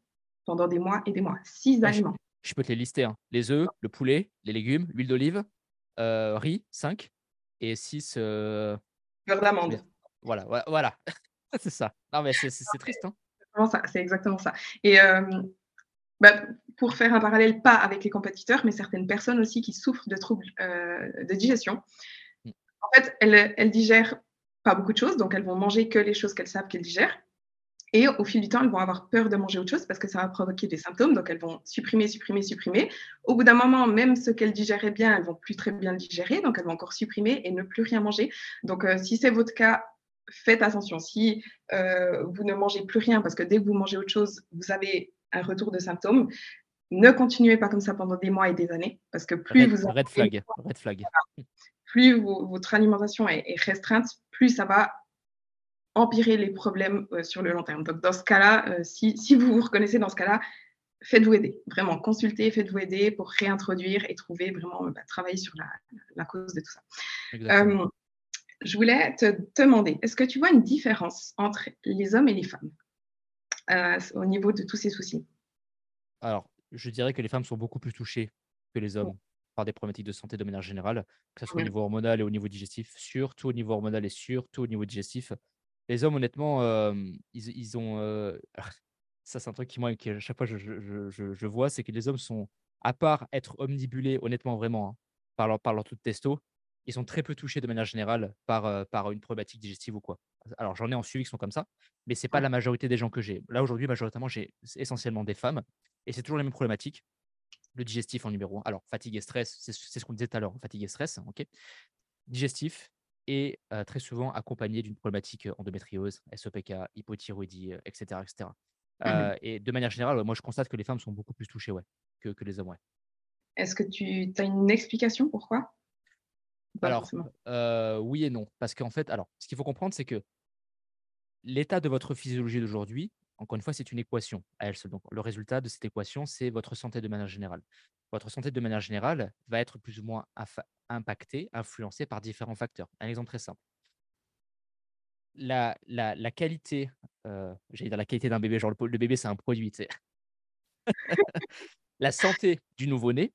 pendant des mois et des mois. Six aliments. Je, peux te les lister. Hein. Les œufs, le poulet, les légumes, l'huile d'olive, riz, 5 et 6. Euh... Beurre d'amande. Voilà, voilà. c'est ça. Non, mais c'est triste. Hein. C'est exactement ça. Et euh, bah, pour faire un parallèle, pas avec les compétiteurs, mais certaines personnes aussi qui souffrent de troubles euh, de digestion. Mm. En fait, elles, elles digèrent pas beaucoup de choses, donc elles vont manger que les choses qu'elles savent qu'elles digèrent. Et au fil du temps, elles vont avoir peur de manger autre chose parce que ça va provoquer des symptômes. Donc, elles vont supprimer, supprimer, supprimer. Au bout d'un moment, même ce qu'elles digéraient bien, elles vont plus très bien le digérer. Donc, elles vont encore supprimer et ne plus rien manger. Donc, euh, si c'est votre cas, faites attention. Si euh, vous ne mangez plus rien parce que dès que vous mangez autre chose, vous avez un retour de symptômes, ne continuez pas comme ça pendant des mois et des années parce que plus vous... Red flag. Red flag. Plus votre alimentation est restreinte, plus ça va empirer les problèmes euh, sur le long terme. Donc, dans ce cas-là, euh, si, si, vous vous reconnaissez dans ce cas-là, faites-vous aider. Vraiment, consultez, faites-vous aider pour réintroduire et trouver vraiment, bah, travailler sur la, la, cause de tout ça. Euh, je voulais te demander, est-ce que tu vois une différence entre les hommes et les femmes euh, au niveau de tous ces soucis? Alors, je dirais que les femmes sont beaucoup plus touchées que les hommes par des problématiques de santé de manière générale, que ce soit au niveau hormonal et au niveau digestif, surtout au niveau hormonal et surtout au niveau digestif. Les hommes, honnêtement, euh, ils, ont. Euh, ça, c'est un truc qui, moi, qui, à chaque fois, je, je, je, je vois, c'est que les hommes sont, à part être omnibulés, honnêtement, vraiment, hein, par, leur, par leur taux de testo, ils sont très peu touchés de manière générale par, euh, par une problématique digestive ou quoi. Alors, j'en ai en suivi qui sont comme ça, mais ce n'est pas la majorité des gens que j'ai. Là, aujourd'hui, majoritairement, j'ai essentiellement des femmes, et c'est toujours les mêmes problématiques. Le digestif en numéro 1. Alors, fatigue et stress, c'est ce qu'on disait tout à l'heure, fatigue et stress, ok. Digestif, et très souvent accompagné d'une problématique endométriose, SOPK, hypothyroïdie, etc. etc. Mmh et de manière générale, moi, je constate que les femmes sont beaucoup plus touchées ouais, que, que les hommes. Ouais. Est-ce que tu as une explication pourquoi? Alors, oui et non. Parce qu'en fait, alors, ce qu'il faut comprendre, c'est que l'état de votre physiologie d'aujourd'hui, encore une fois, c'est une équation à elle seule. Le résultat de cette équation, c'est votre santé de manière générale. Votre santé de manière générale va être plus ou moins impactée, influencée par différents facteurs. Un exemple très simple. La qualité, euh, j'allais dire la qualité d'un bébé, genre le, bébé, c'est un produit. la santé du nouveau-né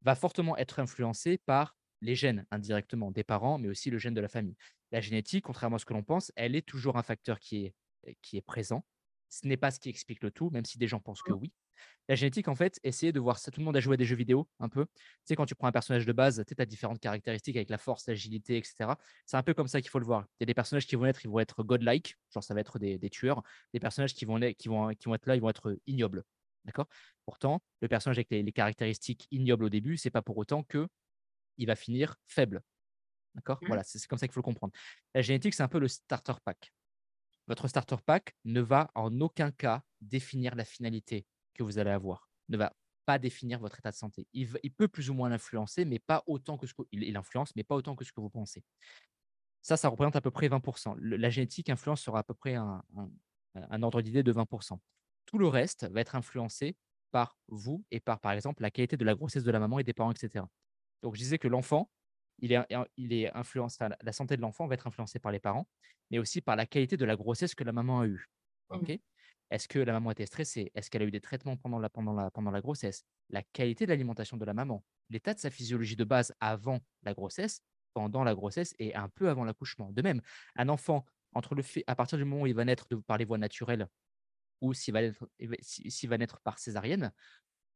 va fortement être influencée par les gènes indirectement des parents, mais aussi le gène de la famille. La génétique, contrairement à ce que l'on pense, elle est toujours un facteur qui est, qui est présent. Ce n'est pas ce qui explique le tout, même si des gens pensent que mmh. oui. La génétique, en fait, essayez de voir ça. Tout le monde a joué à des jeux vidéo un peu. Tu sais, quand tu prends un personnage de base, tu as différentes caractéristiques avec la force, l'agilité, etc. C'est un peu comme ça qu'il faut le voir. Il y a des personnages qui vont être, ils vont être godlike, genre ça va être des, tueurs. Des personnages qui vont, qui, vont, qui vont être là, ils vont être ignobles. D'accord? Pourtant, le personnage avec les, caractéristiques ignobles au début, c'est pas pour autant que il va finir faible. D'accord? Mmh. Voilà, c'est comme ça qu'il faut le comprendre. La génétique, c'est un peu le starter pack. Votre starter pack ne va en aucun cas définir la finalité que vous allez avoir, ne va pas définir votre état de santé. Il, peut plus ou moins l'influencer, mais pas autant que ce que il, influence, mais pas autant que ce que vous pensez. Ça, ça représente à peu près 20%. la génétique influencera à peu près un, ordre d'idée de 20%. Tout le reste va être influencé par vous et par, par exemple, la qualité de la grossesse de la maman et des parents, etc. Donc, je disais que l'enfant, il est, il est influencé, la santé de l'enfant va être influencée par les parents, mais aussi par la qualité de la grossesse que la maman a eue. Mmh. est-ce que la maman était stressée? Est-ce qu'elle a eu des traitements pendant la, pendant la, pendant la grossesse? La qualité de l'alimentation de la maman, l'état de sa physiologie de base avant la grossesse, pendant la grossesse et un peu avant l'accouchement. De même, un enfant, entre le fait, à partir du moment où il va naître par les voies naturelles ou s'il va, naître, s'il va naître par césarienne,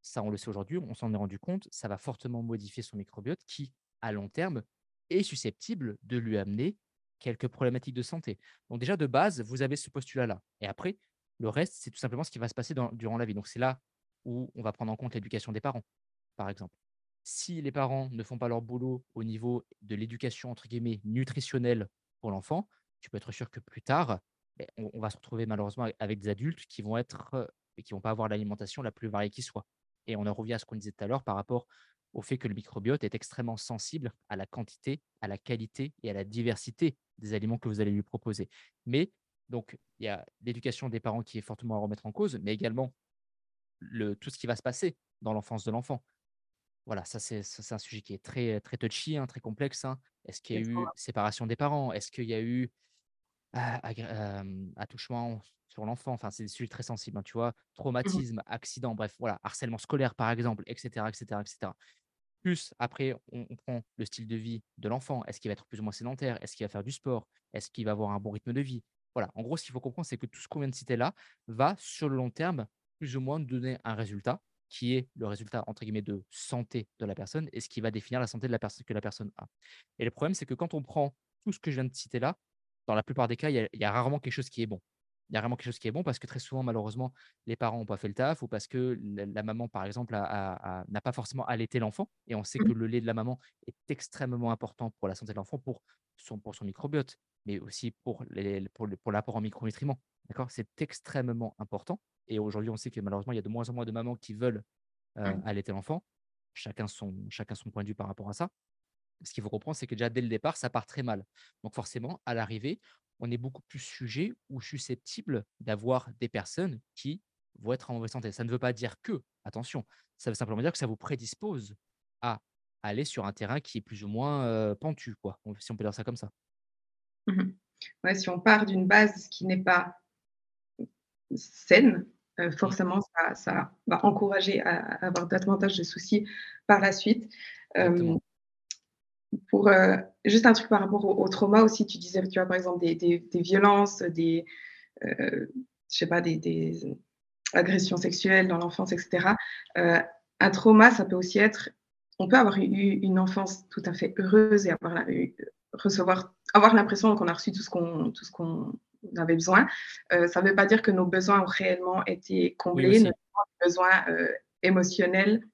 ça on le sait aujourd'hui, on s'en est rendu compte, ça va fortement modifier son microbiote qui, à long terme, est susceptible de lui amener quelques problématiques de santé. Donc déjà, de base, vous avez ce postulat-là. Et après, le reste, c'est tout simplement ce qui va se passer durant la vie. Donc, c'est là où on va prendre en compte l'éducation des parents, par exemple. Si les parents ne font pas leur boulot au niveau de l'éducation, entre guillemets, nutritionnelle pour l'enfant, tu peux être sûr que plus tard, ben, on, va se retrouver malheureusement avec des adultes qui vont être et euh, qui vont pas avoir l'alimentation la plus variée qui soit. Et on en revient à ce qu'on disait tout à l'heure par rapport au fait que le microbiote est extrêmement sensible à la quantité, à la qualité et à la diversité des aliments que vous allez lui proposer. Mais donc, il y a l'éducation des parents qui est fortement à remettre en cause, mais également le, tout ce qui va se passer dans l'enfance de l'enfant. Voilà, ça c'est un sujet qui est très, très touchy, hein, très complexe. Hein. Est-ce qu'il y a eu séparation des parents? Est-ce qu'il y a eu ah, attouchement sur l'enfant? Enfin, c'est des sujets très sensibles, hein, tu vois. Mmh Traumatisme, accident, bref, voilà, harcèlement scolaire par exemple, etc. etc., etc. Plus après, on, prend le style de vie de l'enfant. Est-ce qu'il va être plus ou moins sédentaire? Est-ce qu'il va faire du sport? Est-ce qu'il va avoir un bon rythme de vie? Voilà, en gros, ce qu'il faut comprendre, c'est que tout ce qu'on vient de citer là va, sur le long terme, plus ou moins donner un résultat qui est le résultat, entre guillemets, de santé de la personne et ce qui va définir la santé de la personne que la personne a. Et le problème, c'est que quand on prend tout ce que je viens de citer là, dans la plupart des cas, il y, a, rarement quelque chose qui est bon. Il y a vraiment quelque chose qui est bon parce que très souvent, malheureusement, les parents n'ont pas fait le taf ou parce que la, maman, par exemple, n'a pas forcément allaité l'enfant. Et on sait que mmh. le lait de la maman est extrêmement important pour la santé de l'enfant, pour son, pour son microbiote mais aussi pour, les, pour, pour l'apport en micronutriments. D'accord? C'est extrêmement important. Et aujourd'hui, on sait que malheureusement, il y a de moins en moins de mamans qui veulent euh, allaiter l'enfant. Chacun son, chacun son point de vue par rapport à ça. Ce qu'il faut comprendre, c'est que déjà dès le départ, ça part très mal. Donc forcément, à l'arrivée, on est beaucoup plus sujet ou susceptible d'avoir des personnes qui vont être en mauvaise santé. Ça ne veut pas dire que, attention, ça veut simplement dire que ça vous prédispose à aller sur un terrain qui est plus ou moins pentu, quoi, si on peut dire ça comme ça. Mmh ouais, si on part d'une base qui n'est pas saine, mmh. forcément, ça, va encourager à, avoir davantage de soucis par la suite. Pour juste un truc par rapport au, trauma aussi, tu disais, tu vois, par exemple, des, violences, des, je sais pas, des, agressions sexuelles dans l'enfance, etc. un trauma, ça peut aussi être on peut avoir eu une enfance tout à fait heureuse et avoir, recevoir, avoir l'impression qu'on a reçu tout ce qu'on, tout ce qu'on avait besoin. Euh, ça ne veut pas dire que nos besoins ont réellement été comblés, nos besoins euh, émotionnels.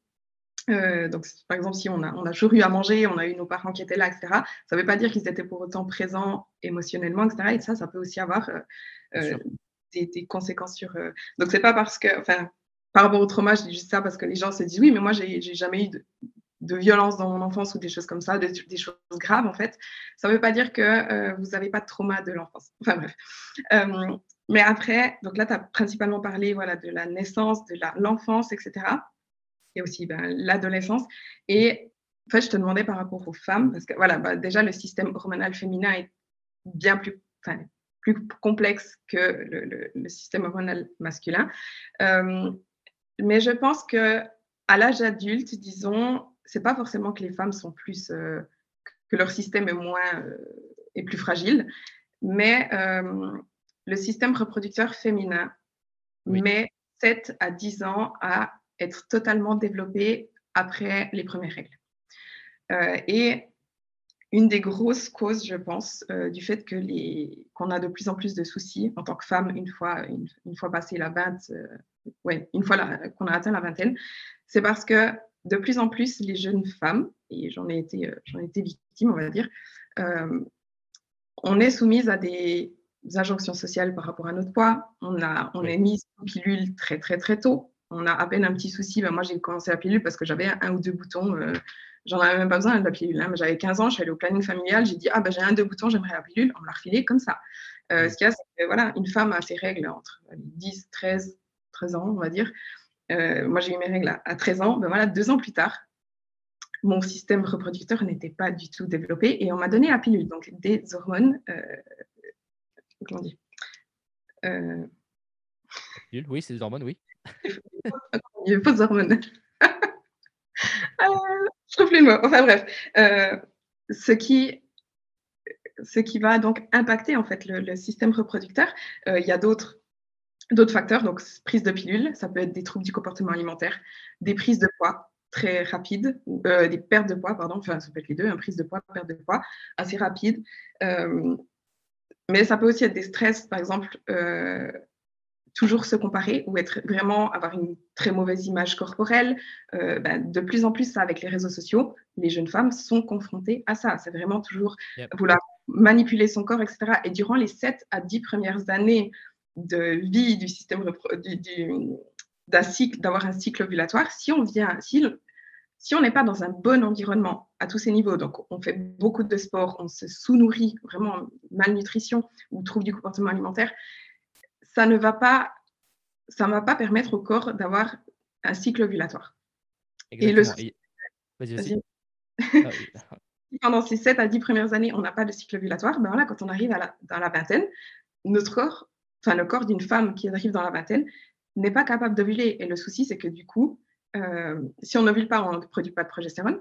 Euh, donc, par exemple, si on a, on a toujours eu à manger, on a eu nos parents qui étaient là, etc., ça ne veut pas dire qu'ils étaient pour autant présents émotionnellement, etc. Et ça, ça peut aussi avoir des, des, conséquences sur. Donc, c'est pas parce que, enfin, par rapport au trauma, je dis juste ça parce que les gens se disent oui, mais moi, j'ai jamais eu de, de violence dans mon enfance ou des choses comme ça, des, choses graves en fait, ça ne veut pas dire que euh, vous n'avez pas de trauma de l'enfance. Enfin bref. Euh, mais après, donc là, tu as principalement parlé voilà, de la naissance, de l'enfance, etc. Et aussi ben, l'adolescence. Et en fait, je te demandais par rapport aux femmes, parce que voilà, bah, déjà, le système hormonal féminin est bien plus, plus complexe que le, système hormonal masculin. Euh, mais je pense que à l'âge adulte, disons, c'est pas forcément que les femmes sont plus, euh, que leur système est moins, euh, est plus fragile, mais le système reproducteur féminin met 7 à 10 ans à être totalement développé après les premières règles. et une des grosses causes, je pense, du fait que les, qu'on a de plus en plus de soucis en tant que femme une fois, une, fois passé la 20, ouais, une fois qu'on a atteint la vingtaine, c'est parce que de plus en plus, les jeunes femmes, et j'en ai, été, euh, j'en ai été victime, on va dire, euh, on est soumise à des injonctions sociales par rapport à notre poids. On, a, on est mise sous pilule très, très, très tôt. On a à peine un petit souci. Ben, moi, j'ai commencé la pilule parce que j'avais un ou deux boutons. Euh, j'en avais même pas besoin de la pilule. Hein. J'avais 15 ans, je suis allée au planning familial. J'ai dit, ah, ben, j'ai un, ou deux boutons, j'aimerais la pilule. On me l'a refilé comme ça. ce qu'il y a, c'est que voilà, une femme a ses règles entre 10, 13, 13 ans, on va dire. Euh, moi, j'ai eu mes règles à, 13 ans. Ben voilà, deux ans plus tard, mon système reproducteur n'était pas du tout développé et on m'a donné la pilule, donc des hormones. Euh, comment on dit euh, Oui, c'est des hormones, oui. Il fausses hormones. je trouve plus le mot. Enfin bref, ce qui ce qui va donc impacter en fait le, système reproducteur. Il y a d'autres D'autres facteurs, donc prise de pilule, ça peut être des troubles du comportement alimentaire, des prises de poids très rapides, euh, des pertes de poids, pardon, enfin ça peut être les deux, une prise de poids, perte de poids assez rapide. Euh, mais ça peut aussi être des stress, par exemple, euh, toujours se comparer ou être vraiment avoir une très mauvaise image corporelle. Ben, de plus en plus, ça, avec les réseaux sociaux, les jeunes femmes sont confrontées à ça. C'est vraiment toujours vouloir manipuler son corps, etc. Et durant les 7 à 10 premières années de vie du système d'un cycle, d'avoir un cycle ovulatoire, si on vient, si, si on n'est pas dans un bon environnement à tous ces niveaux, donc on fait beaucoup de sport, on se sous-nourrit, vraiment malnutrition ou trouble du comportement alimentaire, ça ne va pas, ça va pas permettre au corps d'avoir un cycle ovulatoire. Et le, vas-y, ah pendant ces 7 à 10 premières années, on n'a pas de cycle ovulatoire, ben voilà, quand on arrive à la, dans la vingtaine, notre corps enfin le corps d'une femme qui arrive dans la vingtaine n'est pas capable d'ovuler. Et le souci, c'est que du coup, euh, si on n'ovule pas, on ne produit pas de progestérone.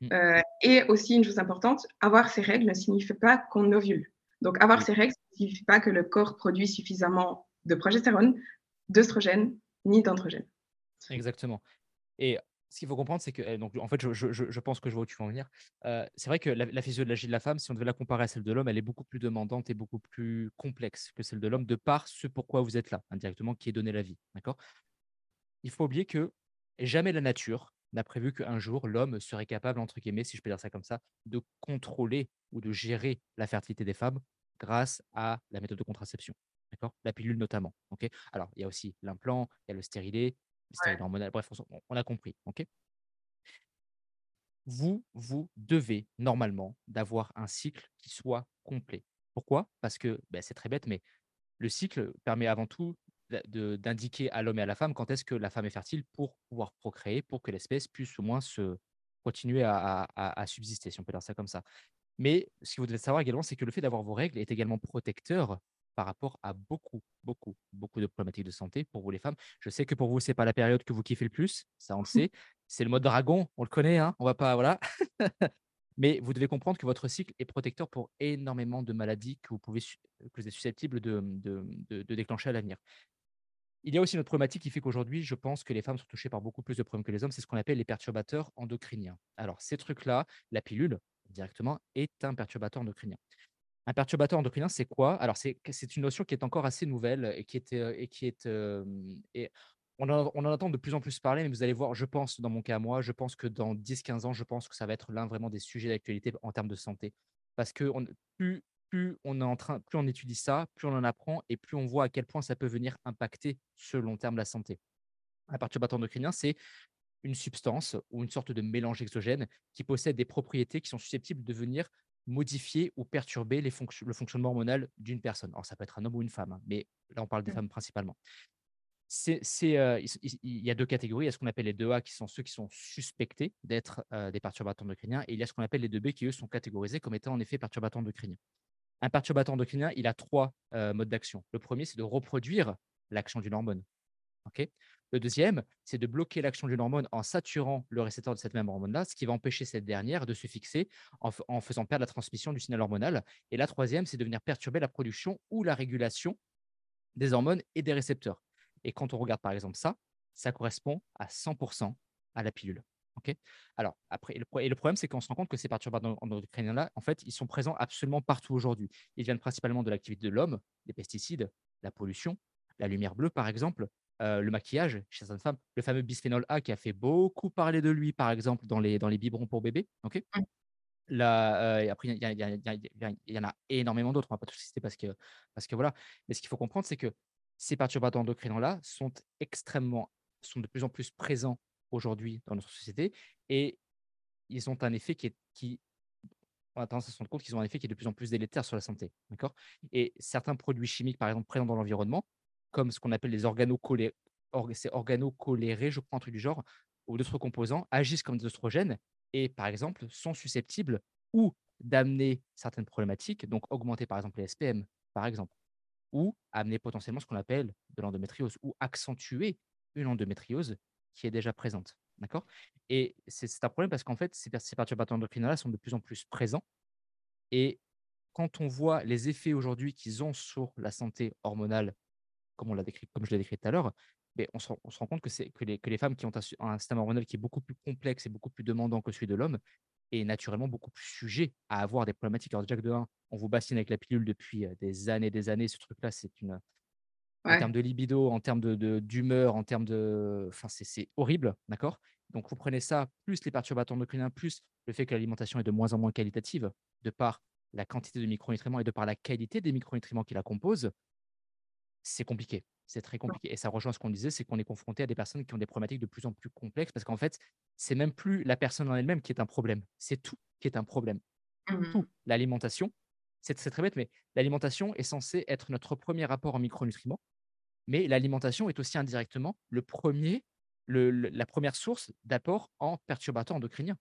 Mm. Euh, et aussi, une chose importante, avoir ces règles ne signifie pas qu'on ovule. Donc, avoir ces règles ne signifie pas que le corps produit suffisamment de progestérone, d'œstrogène, ni d'androgène. Exactement. Et ce qu'il faut comprendre, c'est que, eh, donc, en fait, je, pense que je vois où tu veux en venir. Euh, c'est vrai que la, physiologie de la femme, si on devait la comparer à celle de l'homme, elle est beaucoup plus demandante et beaucoup plus complexe que celle de l'homme, de par ce pourquoi vous êtes là, indirectement, qui est donné la vie. D'accord? Il faut oublier que jamais la nature n'a prévu qu'un jour, l'homme serait capable, entre guillemets, si je peux dire ça comme ça, de contrôler ou de gérer la fertilité des femmes grâce à la méthode de contraception. D'accord La pilule notamment. ok? Alors, il y a aussi l'implant, il y a le stérilet, Bref, on, a compris. ok? Vous, vous devez normalement d'avoir un cycle qui soit complet. Pourquoi? Parce que ben, c'est très bête, mais le cycle permet avant tout d'indiquer à l'homme et à la femme quand est-ce que la femme est fertile pour pouvoir procréer, pour que l'espèce puisse au moins se continuer à, à, subsister, si on peut dire ça comme ça. Mais ce que vous devez savoir également, c'est que le fait d'avoir vos règles est également protecteur par rapport à beaucoup, beaucoup, beaucoup de problématiques de santé pour vous les femmes. Je sais que pour vous, c'est pas la période que vous kiffez le plus, ça on le sait. C'est le mode dragon, on le connaît, hein on va pas, voilà. Mais vous devez comprendre que votre cycle est protecteur pour énormément de maladies que vous, pouvez, que vous êtes susceptibles de, de, déclencher à l'avenir. Il y a aussi une autre problématique qui fait qu'aujourd'hui, je pense que les femmes sont touchées par beaucoup plus de problèmes que les hommes, c'est ce qu'on appelle les perturbateurs endocriniens. Alors, ces trucs-là, la pilule, directement, est un perturbateur endocrinien. Un perturbateur endocrinien, c'est quoi? Alors, c'est une notion qui est encore assez nouvelle et qui est, et qui est et on en, entend de plus en plus parler, mais vous allez voir, je pense, dans mon cas à moi, je pense que dans 10-15 ans, je pense que ça va être l'un vraiment des sujets d'actualité en termes de santé. Parce que plus, plus, on est plus on étudie ça, plus on en apprend et plus on voit à quel point ça peut venir impacter ce long terme la santé. Un perturbateur endocrinien, c'est une substance ou une sorte de mélange exogène qui possède des propriétés qui sont susceptibles de venir modifier ou perturber les le fonctionnement hormonal d'une personne. Alors, ça peut être un homme ou une femme, hein, mais là, on parle des mmh. femmes principalement c'est, euh, il y a deux catégories. Il y a ce qu'on appelle les 2A, qui sont ceux qui sont suspectés d'être euh, des perturbateurs endocriniens, et il y a ce qu'on appelle les 2B, qui eux sont catégorisés comme étant en effet perturbateurs endocriniens. Un perturbateur endocrinien, il a trois euh, modes d'action. Le premier, c'est de reproduire l'action d'une hormone. Le deuxième, c'est de bloquer l'action d'une hormone en saturant le récepteur de cette même hormone-là, ce qui va empêcher cette dernière de se fixer en, faisant perdre la transmission du signal hormonal. Et la troisième, c'est de venir perturber la production ou la régulation des hormones et des récepteurs. Et quand on regarde par exemple ça, ça correspond à 100% à la pilule. Alors, après, et le, problème, c'est qu'on se rend compte que ces perturbateurs endocriniens-là, en fait, ils sont présents absolument partout aujourd'hui. Ils viennent principalement de l'activité de l'homme, des pesticides, la pollution, la lumière bleue, par exemple, euh, le maquillage chez certaines femmes, le fameux bisphénol A qui a fait beaucoup parler de lui, par exemple, dans les, dans les biberons pour bébés. ok? Là, après, il y, en a énormément d'autres, on ne va pas tout citer parce que, parce que voilà. Mais ce qu'il faut comprendre, c'est que ces perturbateurs endocriniens-là sont extrêmement, sont de plus en plus présents aujourd'hui dans notre société et ils ont un effet qui est, qui, on a tendance à se rendre compte qu'ils ont un effet qui est de plus en plus délétère sur la santé. D'accord? Et certains produits chimiques, par exemple, présents dans l'environnement, comme ce qu'on appelle les organocolérés, je crois, un truc du genre, ou d'autres composants, agissent comme des oestrogènes et, par exemple, sont susceptibles ou d'amener certaines problématiques, donc augmenter, par exemple, les SPM, par exemple, ou amener potentiellement ce qu'on appelle de l'endométriose ou accentuer une endométriose qui est déjà présente. D'accord? Et c'est un problème parce qu'en fait, ces, ces perturbateurs endocriniens sont de plus en plus présents. Et quand on voit les effets aujourd'hui qu'ils ont sur la santé hormonale, comme, on l'a décrit, comme je l'ai décrit tout à l'heure, ben, on, se, rend compte que, que les, que les femmes qui ont un, un, système hormonal qui est beaucoup plus complexe et beaucoup plus demandant que celui de l'homme est naturellement beaucoup plus sujet à avoir des problématiques. Alors, déjà de 1, on vous bassine avec la pilule depuis des années et des années. Ce truc-là, c'est une. En termes de libido, en termes d'humeur, de, en termes de. Enfin, c'est horrible, d'accord? Donc, vous prenez ça, plus les perturbateurs endocriniens, plus le fait que l'alimentation est de moins en moins qualitative, de par la quantité de micronutriments et de par la qualité des micronutriments qui la composent, c'est compliqué. C'est très compliqué. Et ça rejoint ce qu'on disait, c'est qu'on est confronté à des personnes qui ont des problématiques de plus en plus complexes parce qu'en fait, c'est même plus la personne en elle-même qui est un problème. C'est tout qui est un problème. Tout. Mmh L'alimentation, c'est très bête, mais l'alimentation est censée être notre premier rapport en micronutriments. Mais l'alimentation est aussi indirectement le premier, la première source d'apport en perturbateurs endocriniens.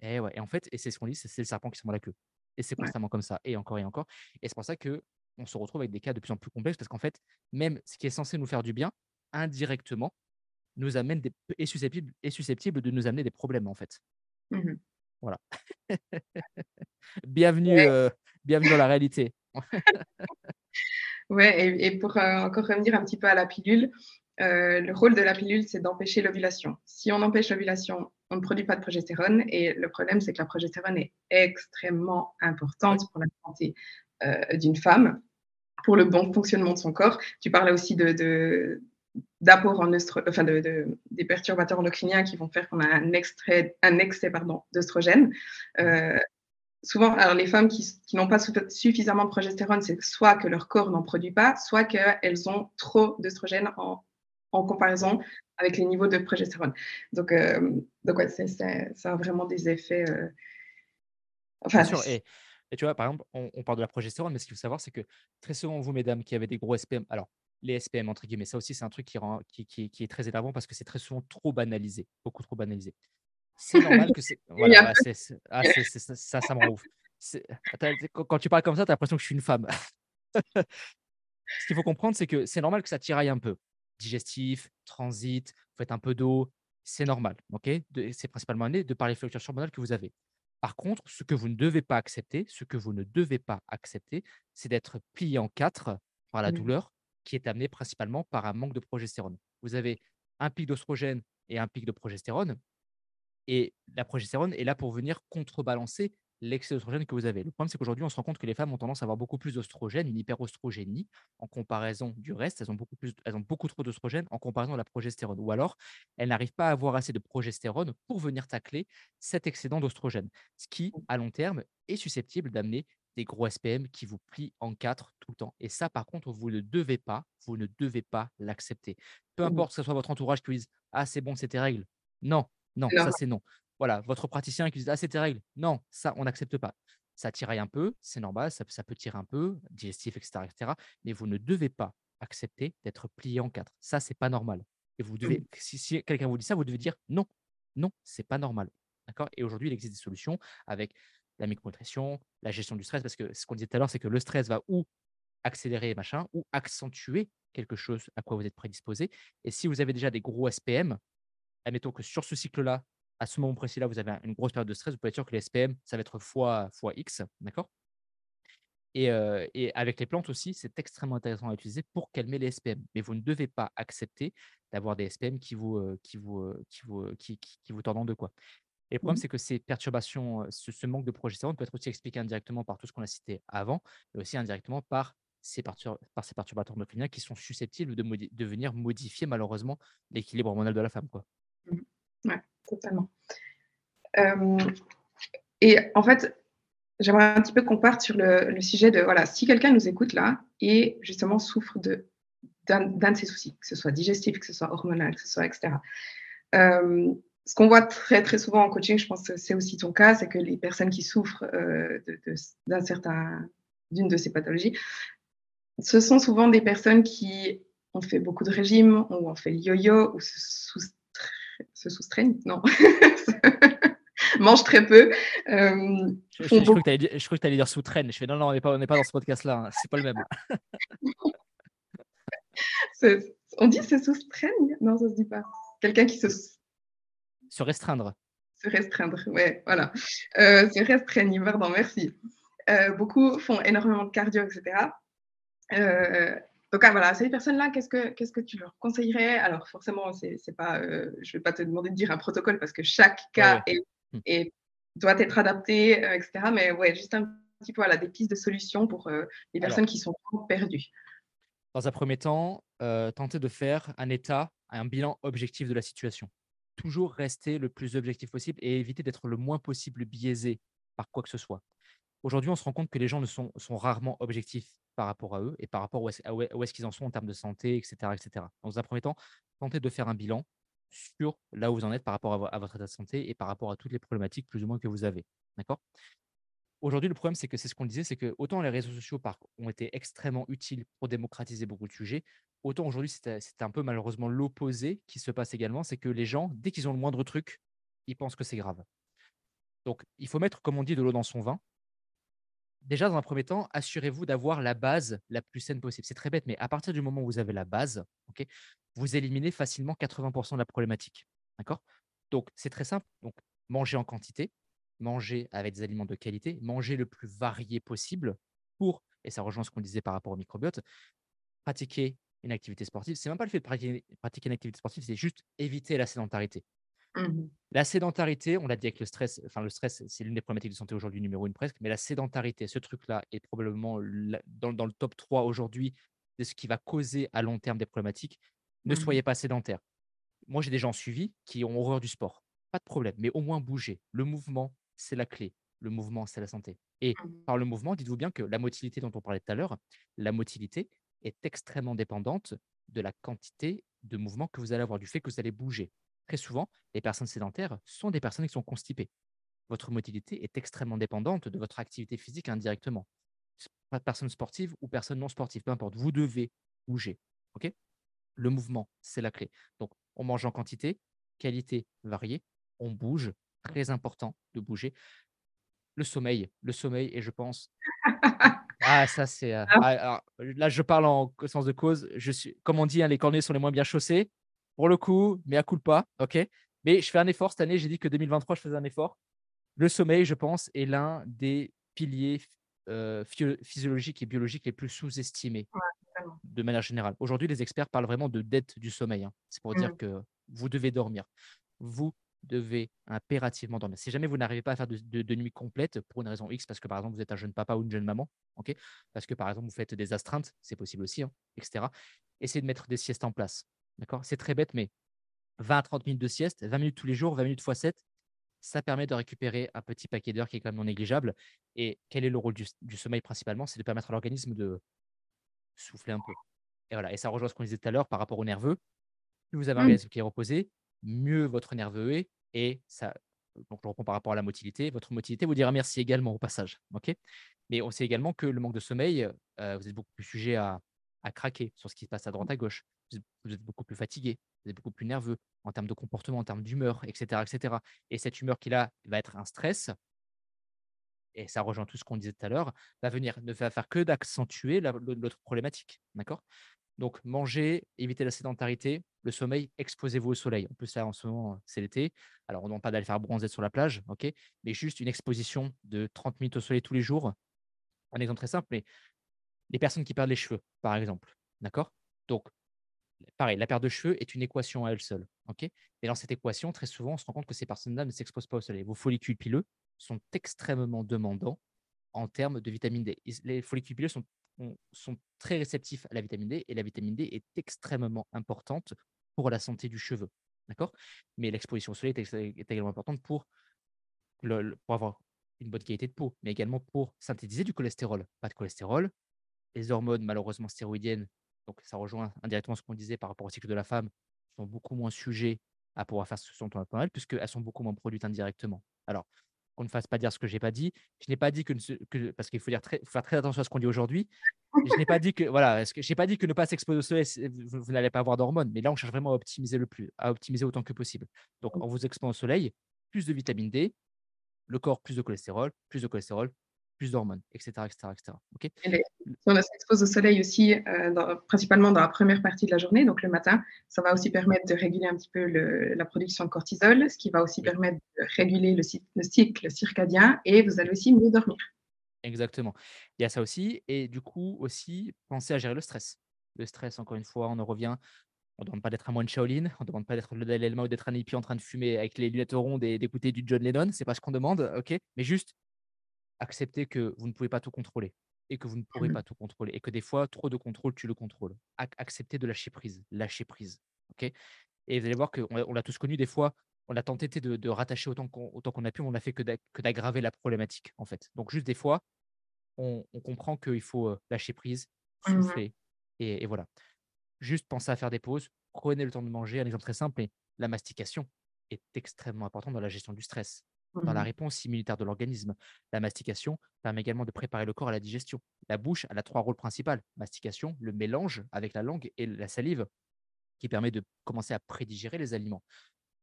Et, ouais, et en fait, et c'est ce qu'on dit, c'est le serpent qui se mord la queue. Et c'est constamment comme ça, et encore et encore. Et c'est pour ça que on se retrouve avec des cas de plus en plus complexes parce qu'en fait, même ce qui est censé nous faire du bien, indirectement, nous amène des, est, susceptible, est susceptible de nous amener des problèmes en fait. Mmh voilà. bienvenue, euh, bienvenue dans la réalité. ouais, et, pour euh, encore revenir un petit peu à la pilule, euh, le rôle de la pilule, c'est d'empêcher l'ovulation. Si on empêche l'ovulation, on ne produit pas de progestérone. Et le problème, c'est que la progestérone est extrêmement importante pour la santé d'une femme pour le bon fonctionnement de son corps. Tu parlais aussi de, d'apport en enfin de, des perturbateurs endocriniens qui vont faire qu'on a un, extrait, un excès pardon, d'œstrogène. Euh, souvent, alors les femmes qui, qui n'ont pas suffisamment de progestérone, c'est soit que leur corps n'en produit pas, soit qu'elles ont trop d'œstrogène en, en, comparaison avec les niveaux de progestérone. Donc, euh, donc ouais, ça a vraiment des effets. enfin, Bien sûr, et et tu vois, par exemple, on, parle de la progestérone, mais ce qu'il faut savoir, c'est que très souvent, vous, mesdames, qui avez des gros SPM, alors les SPM, entre guillemets. Ça aussi, c'est un truc qui, rend, qui, qui, qui est très énervant parce que c'est très souvent trop banalisé, beaucoup trop banalisé. C'est normal que c'est. Voilà, ah, ça, ça me rend ouf. Quand tu parles comme ça, tu as l'impression que je suis une femme. Ce qu'il faut comprendre, c'est que c'est normal que ça tiraille un peu. Digestif, transit, vous faites un peu d'eau, c'est normal. ok? C'est principalement né de par les fluctuations hormonales que vous avez. Par contre, ce que vous ne devez pas accepter, ce que vous ne devez pas accepter, c'est d'être plié en quatre par la mmh. douleur qui est amenée principalement par un manque de progestérone. Vous avez un pic d'ostrogène et un pic de progestérone. Et la progestérone est là pour venir contrebalancer l'excès d'oestrogène que vous avez. Le problème, c'est qu'aujourd'hui, on se rend compte que les femmes ont tendance à avoir beaucoup plus d'oestrogène, une hyperostrogénie en comparaison du reste. Elles ont beaucoup, plus, elles ont beaucoup trop d'oestrogène en comparaison de la progestérone. Ou alors, elles n'arrivent pas à avoir assez de progestérone pour venir tacler cet excédent d'oestrogène, ce qui, à long terme, est susceptible d'amener des gros SPM qui vous plient en quatre tout le temps. Et ça, par contre, vous ne devez pas, vous ne devez pas l'accepter. Peu mmh. importe que ce soit votre entourage qui vous dise Ah, c'est bon, c'est tes règles. Non, non, ça c'est non. Voilà, votre praticien qui dit Ah, c'est tes règles. Non, ça, on n'accepte pas. Ça tiraille un peu, c'est normal, ça, peut tirer un peu, digestif, etc., etc. Mais vous ne devez pas accepter d'être plié en quatre. Ça, c'est pas normal. Et vous devez, si, quelqu'un vous dit ça, vous devez dire non, non, c'est pas normal. D'accord? Et aujourd'hui, il existe des solutions avec la micronutrition, la gestion du stress, parce que ce qu'on disait tout à l'heure, c'est que le stress va ou accélérer machin, ou accentuer quelque chose à quoi vous êtes prédisposé. Et si vous avez déjà des gros SPM, admettons que sur ce cycle-là, à ce moment précis-là, vous avez une grosse période de stress, vous pouvez être sûr que les SPM, ça va être fois, fois X, d'accord? Et, et, avec les plantes aussi, c'est extrêmement intéressant à utiliser pour calmer les SPM. Mais vous ne devez pas accepter d'avoir des SPM qui vous, qui vous, qui vous, qui, qui, vous tordent de quoi. Et le problème, mmh. c'est que ces perturbations, ce, manque de progestérone peut être aussi expliqué indirectement par tout ce qu'on a cité avant, mais aussi indirectement par ces, par ces perturbateurs endocriniens qui sont susceptibles de, de venir modifier malheureusement l'équilibre hormonal de la femme. Quoi. Mmh. Ouais, totalement. Euh, et en fait, j'aimerais un petit peu qu'on parte sur le, sujet de, voilà, si quelqu'un nous écoute là et justement souffre de, d'un, de ces soucis, que ce soit digestif, que ce soit hormonal, que ce soit, etc. Euh, ce qu'on voit très, très souvent en coaching, je pense que c'est aussi ton cas, c'est que les personnes qui souffrent euh, d'un certain, d'une de ces pathologies, ce sont souvent des personnes qui ont fait beaucoup de régimes, ou ont fait le yo-yo, ou se, se soustraignent, non, mangent très peu. Euh, je, je, crois que tu allais dire sous-traîne. Je fais non, non, on n'est pas, pas dans ce podcast-là, hein. c'est pas le même. on dit se soustraigne Non, ça se dit pas. Quelqu'un qui se. Se restreindre. Se restreindre, ouais, voilà. Euh, se restreignent, pardon, merci. Euh, beaucoup font énormément de cardio, etc. Euh, donc, ah, voilà, ces personnes-là, qu'est-ce que, qu'est-ce que tu leur conseillerais? Alors, forcément, c'est, c'est pas, euh, je ne vais pas te demander de dire un protocole parce que chaque cas mmh. Est, doit être adapté, euh, etc. Mais ouais, juste un petit peu voilà, des pistes de solutions pour euh, les personnes qui sont perdues. Dans un premier temps, tenter de faire un état, un bilan objectif de la situation. Toujours rester le plus objectif possible et éviter d'être le moins possible biaisé par quoi que ce soit. Aujourd'hui, on se rend compte que les gens ne sont, rarement objectifs par rapport à eux et par rapport à où est-ce qu'ils en sont en termes de santé, etc., etc. Dans un premier temps, tentez de faire un bilan sur là où vous en êtes par rapport à, votre état de santé et par rapport à toutes les problématiques plus ou moins que vous avez. D'accord? Aujourd'hui, le problème, c'est que c'est ce qu'on disait, c'est que autant les réseaux sociaux ont été extrêmement utiles pour démocratiser beaucoup de sujets, autant aujourd'hui, c'est un peu malheureusement l'opposé qui se passe également, c'est que les gens, dès qu'ils ont le moindre truc, ils pensent que c'est grave. Donc, il faut mettre, comme on dit, de l'eau dans son vin déjà, dans un premier temps, assurez-vous d'avoir la base la plus saine possible. C'est très bête, mais à partir du moment où vous avez la base, ok, vous éliminez facilement 80% de la problématique. D'accord? Donc, c'est très simple. Donc, manger en quantité, manger avec des aliments de qualité, manger le plus varié possible pour, et ça rejoint ce qu'on disait par rapport au microbiote, pratiquer une activité sportive. C'est même pas le fait de pratiquer une activité sportive, c'est juste éviter la sédentarité. Mmh la sédentarité, on l'a dit avec le stress, enfin le stress, c'est l'une des problématiques de santé aujourd'hui numéro une presque, mais la sédentarité, ce truc-là est probablement dans, le top 3 aujourd'hui de ce qui va causer à long terme des problématiques. Ne mmh soyez pas sédentaire. Moi, j'ai des gens suivis qui ont horreur du sport. Pas de problème, mais au moins bouger. Le mouvement, c'est la clé. Le mouvement, c'est la santé. Et mmh par le mouvement, dites-vous bien que la motilité dont on parlait tout à l'heure, la motilité est extrêmement dépendante de la quantité de mouvement que vous allez avoir, du fait que vous allez bouger très souvent, les personnes sédentaires sont des personnes qui sont constipées. Votre motilité est extrêmement dépendante de votre activité physique indirectement. Personne sportive ou personne non sportive, peu importe, vous devez bouger. ok? Le mouvement, c'est la clé. Donc, on mange en quantité, qualité variée, on bouge, très important de bouger. Le sommeil, le sommeil, et je pense. Ah, ça, c'est. Euh, Ah. ah, là, je parle en sens de cause. Je suis, comme on dit, hein, les cornets sont les moins bien chaussés. Pour le coup, mais à coup pas, ok Mais je fais un effort cette année. J'ai dit que 2023, je faisais un effort. Le sommeil, je pense, est l'un des piliers euh, physio- physiologiques et biologiques les plus sous-estimés de manière générale. Aujourd'hui, les experts parlent vraiment de dette du sommeil. hein. C'est pour dire Mmh. que vous devez dormir. Vous devez impérativement dormir. Si jamais vous n'arrivez pas à faire de, de- de nuit complète pour une raison X, parce que par exemple vous êtes un jeune papa ou une jeune maman, ok, parce que par exemple vous faites des astreintes, c'est possible aussi, hein, etc. Essayez de mettre des siestes en place. D'accord? C'est très bête, mais 20 à 30 minutes de sieste, 20 minutes tous les jours, 20 minutes x 7, ça permet de récupérer un petit paquet d'heures qui est quand même non négligeable. Et quel est le rôle du, du sommeil principalement? C'est de permettre à l'organisme de souffler un peu. Et voilà. Et ça rejoint ce qu'on disait tout à l'heure par rapport au nerveux. Plus vous avez un Mmh. organisme qui est reposé, mieux votre nerveux est. Et ça, donc je reprends par rapport à la motilité. Votre motilité vous dira merci également au passage. ok? Mais on sait également que le manque de sommeil, euh, vous êtes beaucoup plus sujet à, à craquer sur ce qui se passe à droite à gauche. Vous êtes, beaucoup plus fatigué, vous êtes beaucoup plus nerveux en termes de comportement, en termes d'humeur, etc., etc. Et cette humeur qu'il a va être un stress. Et ça rejoint tout ce qu'on disait tout à l'heure, va venir ne va faire que d'accentuer la- l'autre problématique. D'accord? Donc, manger, éviter la sédentarité, le sommeil, exposez-vous au soleil. En plus, là, en ce moment, c'est l'été. Alors, on ne demande pas d'aller faire bronzer sur la plage, ok? Mais juste une exposition de 30 minutes au soleil tous les jours. Un exemple très simple, mais les personnes qui perdent les cheveux, par exemple. D'accord? Donc, pareil, la perte de cheveux est une équation à elle seule. ok? Et dans cette équation, très souvent, on se rend compte que ces personnes-là ne s'exposent pas au soleil. Vos follicules pileux sont extrêmement demandants en termes de vitamine D. Les follicules pileux sont, ont- sont très réceptifs à la vitamine D et la vitamine D est extrêmement importante pour la santé du cheveu. Mais l'exposition au soleil est, également importante pour, pour avoir une bonne qualité de peau, mais également pour synthétiser du cholestérol. Pas de cholestérol. Les hormones, malheureusement stéroïdiennes, donc ça rejoint indirectement ce qu'on disait par rapport au cycle de la femme, sont beaucoup moins sujets à pouvoir faire ce on attend d'elles, puisqu'elles sont beaucoup moins produites indirectement. Alors, qu'on ne fasse pas dire ce que je n'ai pas dit. Je n'ai pas dit que, parce qu'il faut, dire très- faut faire très attention à ce qu'on dit aujourd'hui. Je n'ai pas dit que voilà, que- je n'ai pas dit que ne pas s'exposer au soleil, vous, vous n'allez pas avoir d'hormones. Mais là, on cherche vraiment à optimiser le plus, à optimiser autant que possible. Donc, en vous exposant au soleil, plus de vitamine D, le corps plus de cholestérol, plus de cholestérol, plus d'hormones, etc., etc., etc. Ok? Et si on s'expose au soleil aussi, euh, dans- principalement dans la première partie de la journée, donc le matin, ça va aussi permettre de réguler un petit peu le- la production de cortisol, ce qui va aussi Oui. permettre de réguler le, cy- le cycle circadien et vous allez aussi mieux dormir. Exactement. Il y a ça aussi. Et du coup, aussi, penser à gérer le stress. Le stress, encore une fois, on en revient. On ne demande pas d'être un moine Shaolin, on ne demande pas d'être le Dalai Lama ou d'être un hippie en train de fumer avec les lunettes rondes et d'écouter du John Lennon. C'est pas ce qu'on demande, ok? Mais juste accepter que vous ne pouvez pas tout contrôler et que vous ne pourrez Mhm. pas tout contrôler et que des fois, trop de contrôle, tu le contrôles. Ac- accepter de lâcher prise, lâcher prise, ok? Et vous allez voir qu'on l'a- tous connu des fois. On a tenté de, de rattacher autant qu'on a pu, mais on n'a fait que d'aggraver la problématique, en fait. Donc, juste des fois, on, on comprend qu'il faut lâcher prise, Mhm. souffler, et, et voilà. Juste pensez à faire des pauses, prenez le temps de manger. Un exemple très simple, mais la mastication est extrêmement importante dans la gestion du stress, dans la Mhm. réponse immunitaire de l'organisme. La mastication permet également de préparer le corps à la digestion. La bouche, elle a trois rôles principaux. Mastication, le mélange avec la langue et la salive, qui permet de commencer à prédigérer les aliments.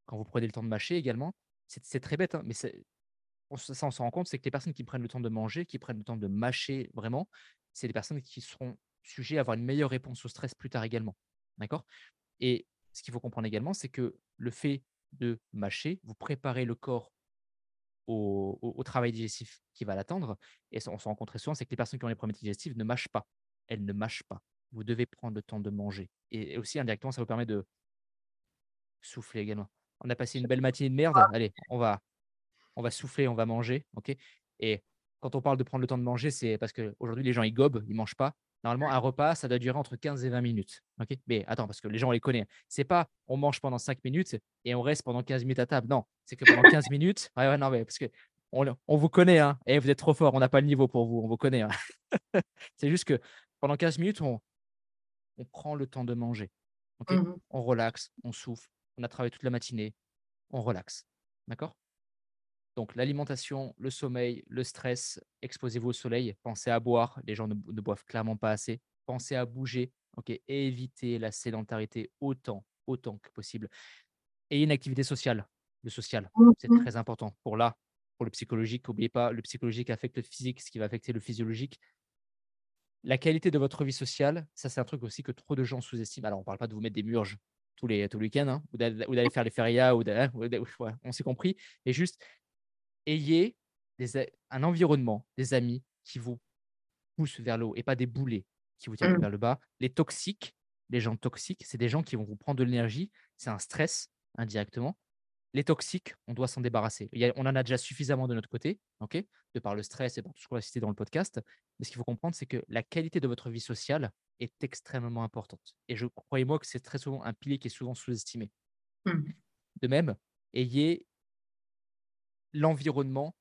Quand vous prenez le temps de mâcher également, c'est très bête, hein, mais on ça, on s'en rend compte, c'est que les personnes qui prennent le temps de manger, qui prennent le temps de mâcher vraiment, c'est des personnes qui seront sujets à avoir une meilleure réponse au stress plus tard également. D'accord? Et ce qu'il faut comprendre également, c'est que le fait de mâcher, vous préparez le corps au, travail digestif qui va l'attendre. Et on compte très souvent, c'est que les personnes qui ont les problèmes digestifs ne mâchent pas. Elles ne mâchent pas. Vous devez prendre le temps de manger. Et, aussi, indirectement, ça vous permet de souffler également. On a passé une belle matinée de merde. Allez, on va, on va souffler, on va manger. et quand on parle de prendre le temps de manger, c'est parce qu'aujourd'hui, les gens, ils gobent, ils mangent pas. Normalement, un repas, ça doit durer entre 15 et 20 minutes. Mais attends, parce que les gens, on les connaît. C'est pas on mange pendant 5 minutes et on reste pendant 15 minutes à table. Non, c'est que pendant 15 minutes. Ouais, ouais, non, mais parce que on, on vous connaît, hein, et vous êtes trop fort, on n'a pas le niveau pour vous, on vous connaît. hein. c'est juste que pendant 15 minutes, on, on prend le temps de manger. Mhm. On relaxe, on souffle, on a travaillé toute la matinée, on relaxe. D'accord? Donc l'alimentation, le sommeil, le stress, exposez-vous au soleil, pensez à boire, les gens ne, ne boivent clairement pas assez, pensez à bouger, ok Évitez la sédentarité autant, autant que possible. Ayez une activité sociale. Le social, c'est Mmh très important pour là, pour le psychologique. N'oubliez pas, le psychologique affecte le physique, ce qui va affecter le physiologique. La qualité de votre vie sociale, ça c'est un truc aussi que trop de gens sous-estiment. Alors on ne parle pas de vous mettre des murges tous les, tous les week-ends, hein, ou d'aller faire les férias, ou, hein, on s'est compris, et juste ayez un environnement, des amis qui vous poussent vers le haut et pas des boulets qui vous tirent Mmh. vers le bas. Les toxiques, les gens toxiques, c'est des gens qui vont vous prendre de l'énergie, c'est un stress indirectement. Les toxiques, on doit s'en débarrasser. on en a déjà suffisamment de notre côté, ok, de par le stress et par tout ce qu'on a cité dans le podcast. Mais ce qu'il faut comprendre, c'est que la qualité de votre vie sociale est extrêmement importante. Et je croyez-moi que c'est très souvent un pilier qui est souvent sous-estimé. Mmh. De même, ayez l'environnement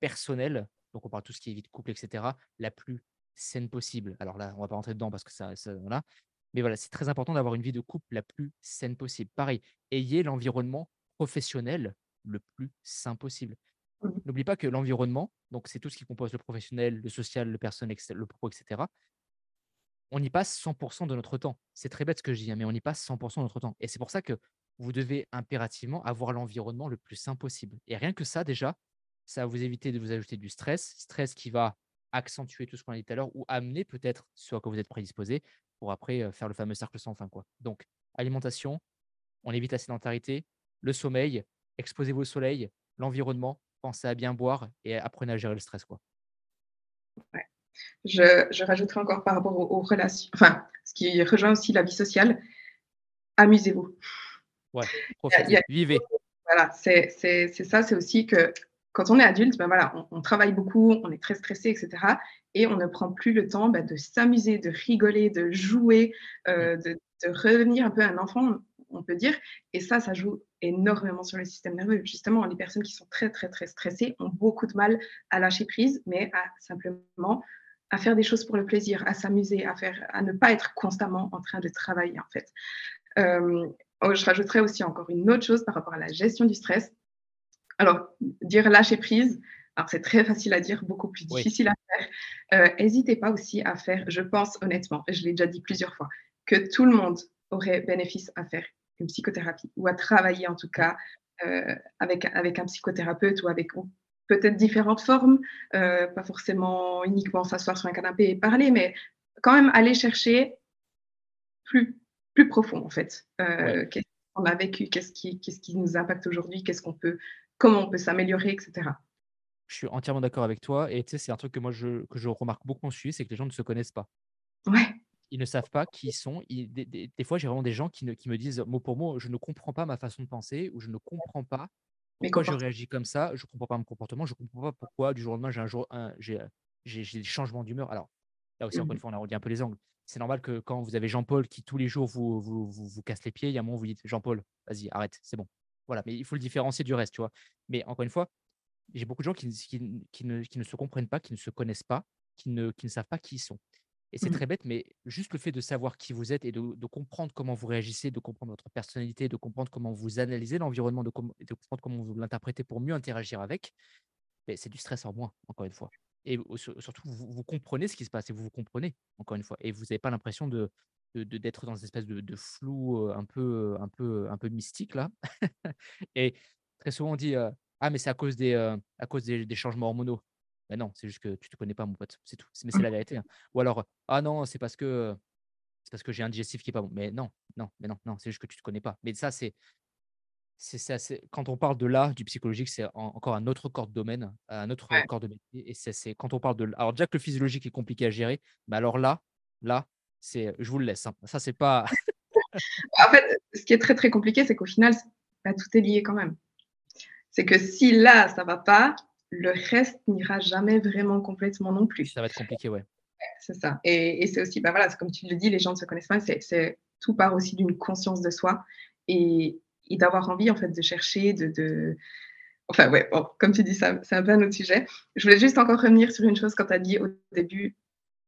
personnel, donc on parle de tout ce qui est vie de couple, etc., la plus saine possible. Alors là, on va pas rentrer dedans parce que ça, ça voilà. Mais voilà, c'est très important d'avoir une vie de couple la plus saine possible. Pareil, ayez l'environnement professionnel le plus sain possible. Mmh. N'oublie pas que l'environnement, donc c'est tout ce qui compose le professionnel, le social, le personnel, le pro, etc. On y passe 100% de notre temps. C'est très bête ce que je dis, hein, mais on y passe 100% de notre temps. Et c'est pour ça que vous devez impérativement avoir l'environnement le plus sain possible. Et rien que ça, déjà, ça va vous éviter de vous ajouter du stress, stress qui va accentuer tout ce qu'on a dit tout à l'heure ou amener peut-être ce à quoi vous êtes prédisposé pour après faire le fameux cercle sans fin. Quoi. Donc, alimentation, on évite la sédentarité, le sommeil, exposez-vous au soleil, l'environnement, pensez à bien boire et apprenez à gérer le stress. Quoi. Je, je rajouterai encore par rapport aux, relations, enfin, ce qui rejoint aussi la vie sociale, amusez-vous. Ouais, profitez, vivez. Voilà, c'est ça, c'est aussi que quand on est adulte, ben voilà, on, travaille beaucoup, on est très stressé, etc. Et on ne prend plus le temps ben, de s'amuser, de rigoler, de jouer, euh, de, revenir un peu un enfant, on peut dire. Et ça, ça joue énormément sur le système nerveux. Justement, les personnes qui sont très, très, très stressées ont beaucoup de mal à lâcher prise, mais à simplement à faire des choses pour le plaisir, à s'amuser, à, faire, à ne pas être constamment en train de travailler, en fait. Euh, je rajouterais aussi encore une autre chose par rapport à la gestion du stress alors, dire lâcher prise, alors c'est très facile à dire, beaucoup plus difficile à faire. N'hésitez euh, pas aussi à faire, je pense honnêtement, je l'ai déjà dit plusieurs fois, que tout le monde aurait bénéfice à faire une psychothérapie ou à travailler en tout cas euh, avec, avec un psychothérapeute ou avec peut-être différentes formes, euh, pas forcément uniquement s'asseoir sur un canapé et parler, mais quand même aller chercher plus, plus profond en fait. Qu'est-ce qu'on a vécu, qu'est-ce qui, qu'est-ce qui nous impacte aujourd'hui, qu'est-ce qu'on peut comment on peut s'améliorer, etc. Je suis entièrement d'accord avec toi. Et tu sais, c'est un truc que moi, je, que je remarque beaucoup en Suisse, c'est que les gens ne se connaissent pas. Ouais. Ils ne savent pas qui ils sont. des, fois, j'ai vraiment des gens qui, qui me disent, mot pour mot, je ne comprends pas ma façon de penser ou je ne comprends pas pourquoi je réagis comme ça, je ne comprends pas mon comportement, je ne comprends pas pourquoi du jour au lendemain, j'ai un jour, j'ai, j'ai, des changements d'humeur. Alors, là aussi, encore une mmh. fois, on arrondit un peu les angles. C'est normal que quand vous avez Jean-Paul qui tous les jours vous, vous, vous, vous casse les pieds, il y a un moment où vous dites Jean-Paul, vas-y, arrête, c'est bon, voilà, mais il faut le différencier du reste, tu vois. Mais encore une fois, j'ai beaucoup de gens qui, qui, ne, qui, ne, se comprennent pas, qui ne se connaissent pas, qui ne, qui ne savent pas qui ils sont. Et c'est mmh très bête, mais juste le fait de savoir qui vous êtes et de, de, comprendre comment vous réagissez, de comprendre votre personnalité, de comprendre comment vous analysez l'environnement, de, de, comprendre comment vous l'interprétez pour mieux interagir avec, ben, c'est du stress en moins, encore une fois. Et surtout, vous, comprenez ce qui se passe et vous vous comprenez, encore une fois. Et vous n'avez pas l'impression de, d'être dans une espèce de, flou un peu, un, peu, un peu mystique là. et très souvent on dit ah mais c'est à cause des, à cause des, changements hormonaux. Mais non, c'est juste que tu te connais pas mon pote, c'est tout. Mais c'est la vérité. Hein. Ou alors ah non c'est parce que c'est parce que j'ai un digestif qui est pas bon. Mais non, non, mais non, non, c'est juste que tu te connais pas. Mais ça c'est c'est quand on parle de là, du psychologique, c'est encore un autre corps de domaine, un autre corps de métier. Et c'est quand on parle de. Alors, déjà que le physiologique est compliqué à gérer, mais alors là, là, c'est, je vous le laisse. Hein. Ça, c'est pas. en fait, ce qui est très très compliqué, c'est qu'au final, bah, tout est lié quand même. C'est que si là, ça va pas, le reste n'ira jamais vraiment complètement non plus. Ça va être compliqué, ouais. C'est ça. Et, c'est aussi, bah voilà, comme tu le dis, les gens ne se connaissent pas. C'est, tout part aussi d'une conscience de soi et, d'avoir envie en fait de chercher, de, Enfin, ouais, comme tu dis, c'est un peu un autre sujet. Je voulais juste encore revenir sur une chose quand tu as dit au début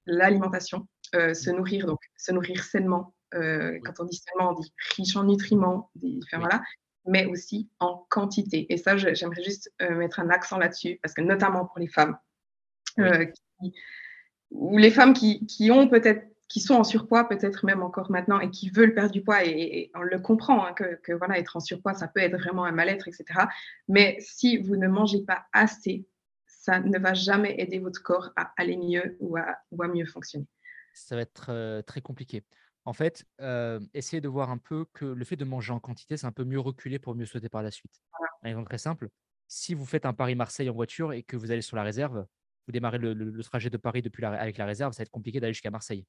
l'alimentation. Euh, se nourrir, donc se nourrir sainement. Euh, quand on dit sainement, on dit riche en nutriments, voilà, mais aussi en quantité. Et ça, j'aimerais juste euh, mettre un accent là-dessus, parce que notamment pour les femmes, ou les femmes qui, qui ont peut-être qui sont en surpoids, peut-être même encore maintenant, et qui veulent perdre du poids, et, on le comprend, hein, que, que, voilà, être en surpoids, ça peut être vraiment un mal-être, etc. Mais si vous ne mangez pas assez, ça ne va jamais aider votre corps à aller mieux ou à, ou à mieux fonctionner. Ça va être euh, très compliqué. En fait, euh, essayez de voir un peu que le fait de manger en quantité, c'est un peu mieux reculer pour mieux sauter par la suite. Un exemple très simple, si vous faites un Paris-Marseille en voiture et que vous allez sur la réserve, vous démarrez le, trajet de Paris depuis avec la réserve, ça va être compliqué d'aller jusqu'à Marseille.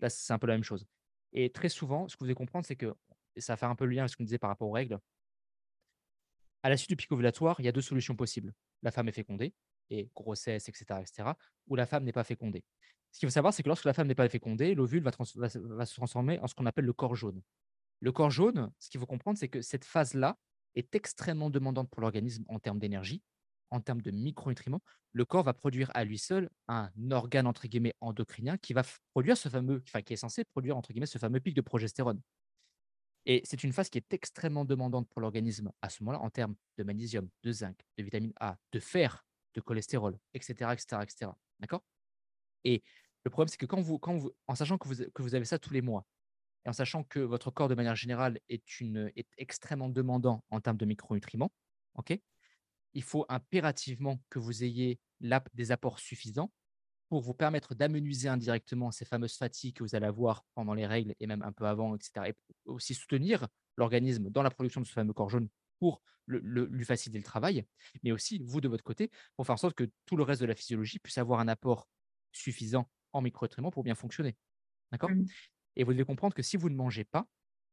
Là, c'est un peu la même chose. Et très souvent, ce que vous devez comprendre, c'est que, et ça faire un peu le lien avec ce qu'on disait par rapport aux règles, à la suite du pic ovulatoire, il y a deux solutions possibles. La femme est fécondée, et grossesse, etc., etc., ou la femme n'est pas fécondée. Ce qu'il faut savoir, c'est que lorsque la femme n'est pas fécondée, l'ovule va, se transformer en ce qu'on appelle le corps jaune. Le corps jaune, ce qu'il faut comprendre, c'est que cette phase-là est extrêmement demandante pour l'organisme en termes d'énergie, en termes de micronutriments, le corps va produire à lui seul un organe entre endocrinien qui va produire ce fameux, qui est censé produire entre ce fameux pic de progestérone. Et c'est une phase qui est extrêmement demandante pour l'organisme à ce moment-là en termes de magnésium, de zinc, de vitamine A, de fer, de cholestérol, etc., etc., etc. D'accord? Et le problème, c'est que quand vous, quand en sachant que vous, avez ça tous les mois, et en sachant que votre corps de manière générale est, est extrêmement demandant en termes de micronutriments, ok? Il faut impérativement que vous ayez des apports suffisants pour vous permettre d'amenuiser indirectement ces fameuses fatigues que vous allez avoir pendant les règles et même un peu avant, etc. Et aussi soutenir l'organisme dans la production de ce fameux corps jaune pour lui faciliter le travail, mais aussi vous de votre côté pour faire en sorte que tout le reste de la physiologie puisse avoir un apport suffisant en micronutriments pour bien fonctionner. D'accord? Mmh. Et vous devez comprendre que si vous ne mangez pas,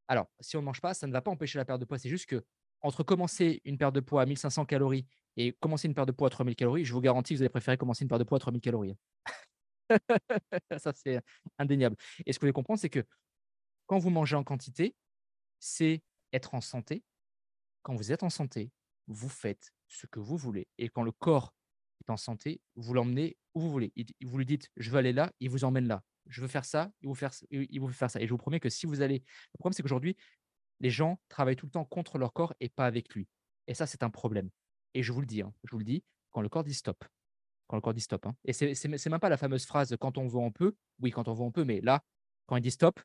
alors si on ne mange pas, ça ne va pas empêcher la perte de poids, c'est juste que entre commencer une perte de poids à 1500 calories et commencer une perte de poids à 3000 calories, je vous garantis que vous allez préférer commencer une perte de poids à 3000 calories. Ça, c'est indéniable. Et ce que vous devez comprendre, c'est que quand vous mangez en quantité, c'est être en santé. Quand vous êtes en santé, vous faites ce que vous voulez. Et quand le corps est en santé, vous l'emmenez où vous voulez. Vous lui dites, je veux aller là, il vous emmène là. Je veux faire ça, il vous, il vous fait faire ça. Et je vous promets que si vous allez... Le problème, c'est qu'aujourd'hui, les gens travaillent tout le temps contre leur corps et pas avec lui. Et ça, c'est un problème. Et je vous le dis, hein, je vous le dis, quand le corps dit stop, quand le corps dit stop, hein, et c'est même pas la fameuse phrase quand on veut, on peut. Oui, quand on veut, on peut, mais là, quand il dit stop,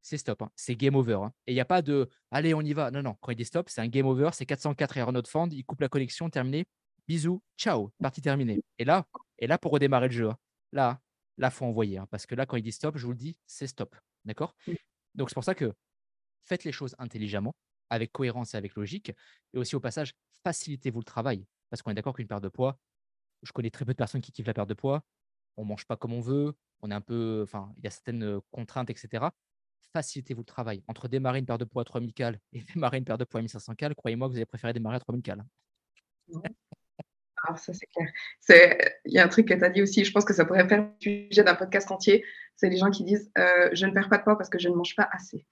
c'est stop, hein, c'est game over. Et il n'y a pas de allez, on y va. Non, non, quand il dit stop, c'est un game over, c'est 404 erreurs not found, il coupe la connexion, terminé, bisous, ciao, partie terminée. Et là, et là pour redémarrer le jeu, là, là, faut envoyer, parce que là, quand il dit stop, je vous le dis, c'est stop. D'accord? Donc, c'est pour ça que faites les choses intelligemment, avec cohérence et avec logique. Et aussi, au passage, facilitez-vous le travail. Parce qu'on est d'accord qu'une perte de poids, je connais très peu de personnes qui kiffent la perte de poids. On ne mange pas comme on veut. On est un peu, enfin, il y a certaines contraintes, etc. Facilitez-vous le travail. Entre démarrer une perte de poids à 3000 cal et démarrer une perte de poids à 1500 cal, croyez-moi que vous allez préférer démarrer à 3000 cal. Alors, ça, c'est clair. Il y a un truc que tu as dit aussi, je pense que ça pourrait faire le sujet d'un podcast entier. C'est les gens qui disent Je ne perds pas de poids parce que je ne mange pas assez.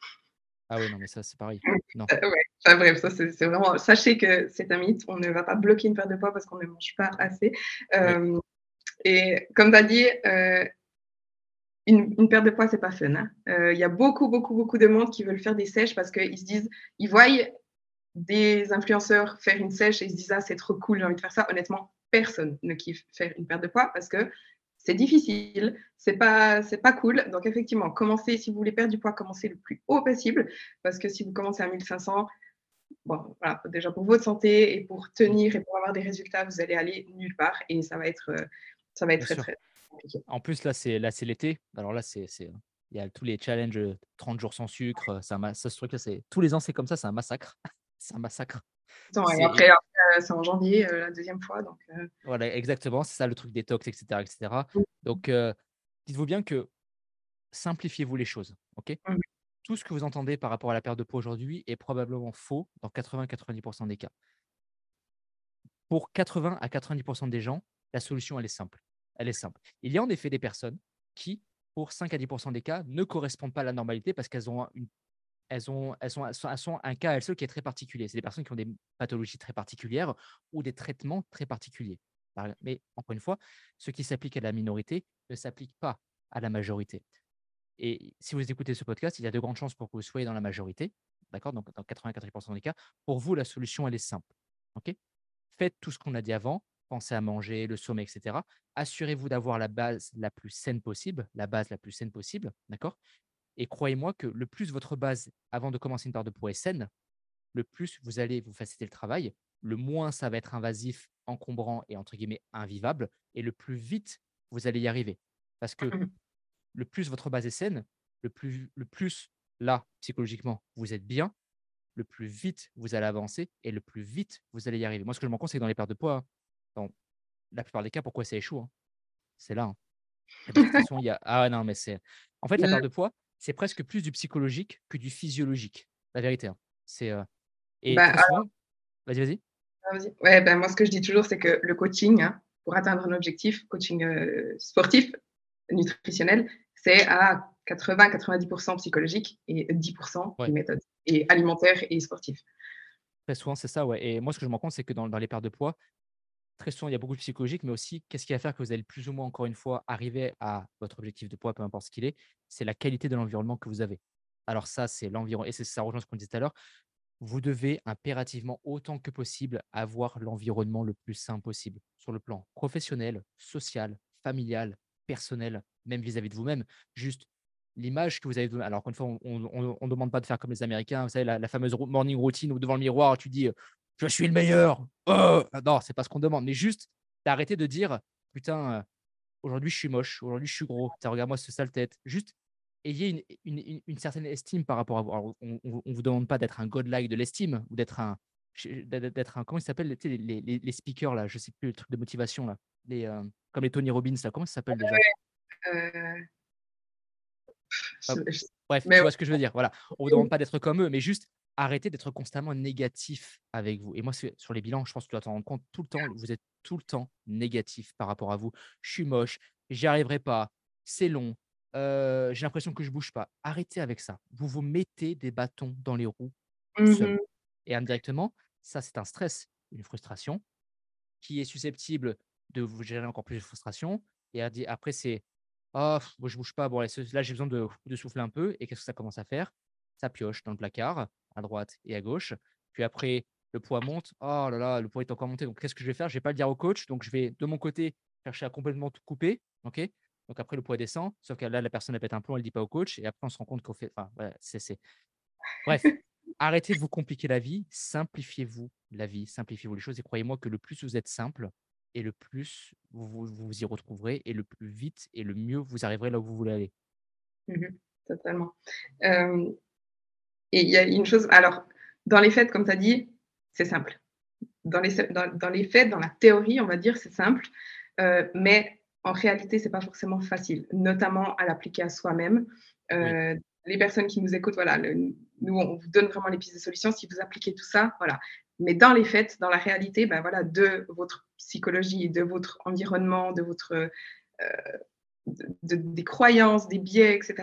Ah oui, non, mais ça, c'est pareil. Non. Euh, bref, ça, c'est vraiment. Sachez que c'est un mythe. On ne va pas bloquer une perte de poids parce qu'on ne mange pas assez. Euh, et comme tu as dit, euh, une, perte de poids, c'est pas fun. Hein. Il y a beaucoup, beaucoup, beaucoup de monde qui veulent faire des sèches parce qu'ils se disent, ils voient des influenceurs faire une sèche et ils se disent, ah, c'est trop cool, j'ai envie de faire ça. Honnêtement, personne ne kiffe faire une perte de poids parce que c'est difficile, c'est pas, c'est pas cool. Donc effectivement, commencez, si vous voulez perdre du poids, commencez le plus haut possible, parce que si vous commencez à 1500, bon, voilà, déjà pour votre santé et pour tenir et pour avoir des résultats, vous allez aller nulle part et ça va être, euh, ça va être très, très compliqué. En plus, là, c'est, là, c'est l'été. Alors là, c'est, c'est, il y a tous les challenges 30 jours sans sucre. Ça, ça, ce truc-là, c'est tous les ans, c'est comme ça, c'est un massacre. c'est un massacre. Et après, euh, c'est en janvier, euh, la deuxième fois. Donc, euh. Voilà, exactement, c'est ça le truc détox, etc. etc. Donc, dites-vous bien que simplifiez-vous les choses. ok? Tout ce que vous entendez par rapport à la perte de poids aujourd'hui est probablement faux dans 80-90% des cas. Pour 80 à 90% des gens, la solution, elle est simple. Elle est simple. Il y a en effet des personnes qui, pour 5 à 10% des cas, ne correspondent pas à la normalité parce qu'elles ont une elles, ont, elles, sont, elles, sont, un cas à elles seules qui est très particulier. C'est des personnes qui ont des pathologies très particulières ou des traitements très particuliers. Mais encore une fois, ce qui s'applique à la minorité ne s'applique pas à la majorité. Et si vous écoutez ce podcast, il y a de grandes chances pour que vous soyez dans la majorité. D'accord Donc, dans 84% des cas, pour vous, la solution, elle est simple. OK? Faites tout ce qu'on a dit avant pensez à manger, le sommeil, etc. Assurez-vous d'avoir la base la plus saine possible, la base la plus saine possible, d'accord? Et croyez-moi que le plus votre base, avant de commencer une part de poids est saine, le plus vous allez vous faciliter le travail, le moins ça va être invasif, encombrant et entre guillemets invivable, et le plus vite vous allez y arriver. Parce que Mmh le plus votre base est saine, le plus, le plus là, psychologiquement, vous êtes bien, le plus vite vous allez avancer et le plus vite vous allez y arriver. Moi, ce que je me rends compte, c'est que dans les pertes de poids, dans la plupart des cas, pourquoi ça échoue hein, C'est là. hein. Il y a... Ah non, mais c'est. En fait, la perte de poids, c'est presque plus du psychologique que du physiologique. La vérité. hein. C'est. euh, Et Bah. Vas-y, vas-y. Ah. Ouais, ben, moi, ce que je dis toujours, c'est que le coaching, hein, pour atteindre un objectif, coaching euh, sportif, nutritionnel, c'est à 80-90% psychologique et 10% Ouais. méthode, et alimentaire et sportif. Très souvent, c'est ça, ouais. Et moi, ce que je me rends compte, c'est que dans, dans les pertes de poids, très souvent, il y a beaucoup de psychologique, mais aussi, qu'est-ce qui va faire que vous allez plus ou moins, encore une fois, arriver à votre objectif de poids, peu importe ce qu'il est, c'est la qualité de l'environnement que vous avez. Alors ça, c'est l'environnement, et c'est ça rejoint ce qu'on disait tout à l'heure, vous devez impérativement, autant que possible, avoir l'environnement le plus sain possible, sur le plan professionnel, social, familial, personnel, même vis-à-vis de vous-même. Juste l'image que vous avez. Alors, encore une fois, on ne demande pas de faire comme les Américains, vous savez, la, la fameuse morning routine où devant le miroir, tu dis Je suis le meilleur. Oh non, c'est pas ce qu'on demande, mais juste d'arrêter de dire Putain, euh, aujourd'hui je suis moche, aujourd'hui je suis gros, regarde-moi ce sale tête. Juste ayez une, une- une- une certaine estime par rapport à vous. Alors, on ne vous demande pas d'être un godlike de l'estime ou d'être un. d'être un comment il s'appelle les, les, les speakers là je sais plus le truc de motivation là les euh, comme les Tony Robbins là comment ça s'appelle déjà? Euh, Ah, Bref, Mais tu ouais. vois ce que je veux dire. Voilà. On ne vous demande pas d'être comme eux, mais juste arrêtez d'être constamment négatif avec vous. Et moi, sur les bilans, je pense que tu dois t'en rendre compte tout le temps. Vous êtes tout le temps négatif par rapport à vous. Je suis moche, j'y arriverai pas, c'est long, euh, j'ai l'impression que je bouge pas. Arrêtez avec ça. Vous vous mettez des bâtons dans les roues. Mhm. Et indirectement, ça, c'est un stress, une frustration qui est susceptible de vous générer encore plus de frustration. Et après, c'est Ah, moi, je bouge pas. Bon, allez, là, j'ai besoin de, de souffler un peu. Et qu'est-ce que ça commence à faire? Ça pioche dans le placard, à droite et à gauche. Puis après, le poids monte. Oh là là, le poids est encore monté. Donc, qu'est-ce que je vais faire? Je vais pas le dire au coach. Donc, je vais de mon côté chercher à complètement tout couper. OK? Donc, après, le poids descend. Sauf que là, la personne, elle pète un plomb, elle ne dit pas au coach. Et après, on se rend compte qu'on fait. Enfin, voilà, c'est. c'est- Bref, arrêtez de vous compliquer la vie. Simplifiez-vous la vie. Simplifiez-vous les choses. Et croyez-moi que le plus vous êtes simple, et le plus vous vous, vous y retrouverez, et le plus vite et le mieux vous arriverez là où vous voulez aller. Mhm. Totalement. Euh, et il y a une chose, alors, dans les faits, comme tu as dit, c'est simple. Dans les, dans, dans les faits, dans la théorie, on va dire, c'est simple, euh, mais en réalité, c'est pas forcément facile, notamment à l'appliquer à soi-même. Euh, Les personnes qui nous écoutent, voilà, le- nous, on vous donne vraiment les pistes de solutions. Si vous appliquez tout ça, voilà. Mais dans les faits, dans la réalité, ben voilà, de votre psychologie, de votre environnement, de votre euh, de- de- des croyances, des biais, etc.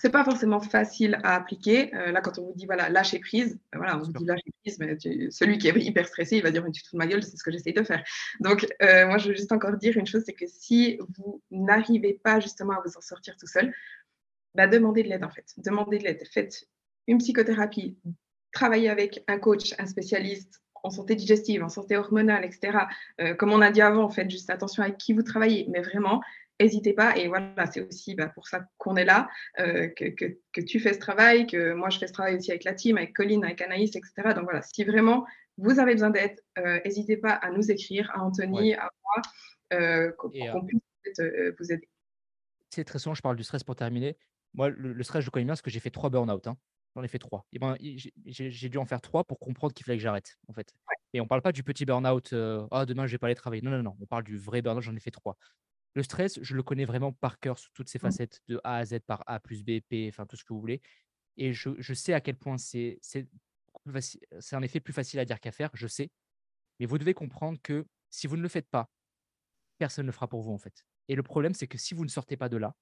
C'est pas forcément facile à appliquer. Euh, là, quand on vous dit voilà lâcher prise, ben voilà, on vous dit lâcher prise, mais tu- celui qui est hyper stressé, il va dire mais tu te fous de ma gueule, c'est ce que j'essaye de faire. Donc euh, moi, je veux juste encore dire une chose, c'est que si vous n'arrivez pas justement à vous en sortir tout seul, bah, demandez de l'aide en fait. Demandez de l'aide. Faites une psychothérapie, travaillez avec un coach, un spécialiste en santé digestive, en santé hormonale, etc. Euh, comme on a dit avant, faites juste attention avec qui vous travaillez, mais vraiment, n'hésitez pas. Et voilà, c'est aussi bah, pour ça qu'on est là, euh, que, que, que, tu fais ce travail, que moi je fais ce travail aussi avec la team, avec Colline, avec Anaïs, etc. Donc voilà, si vraiment vous avez besoin d'aide, n'hésitez pas à nous écrire, à Anthony, ouais. à moi, euh, pour qu'on puisse euh, vous aider. C'est très souvent, je parle du stress pour terminer. Moi, le, le stress, je connais bien parce que j'ai fait trois burn-out. Hein. J'en ai fait trois. Et ben, j'ai dû en faire trois pour comprendre qu'il fallait que j'arrête, en fait. Ouais. Et on parle pas du petit burn-out. Euh, ah, demain, je vais pas aller travailler. Non, non, non. On parle du vrai burn-out. J'en ai fait trois. Le stress, je le connais vraiment par cœur sous toutes ses facettes, de A à Z, par A plus B, P, enfin tout ce que vous voulez. Et je, je sais à quel point c'est en effet plus facile à dire qu'à faire, je sais. Mais vous devez comprendre que si vous ne le faites pas, personne ne le fera pour vous, en fait. Et le problème, c'est que si vous ne sortez pas de là,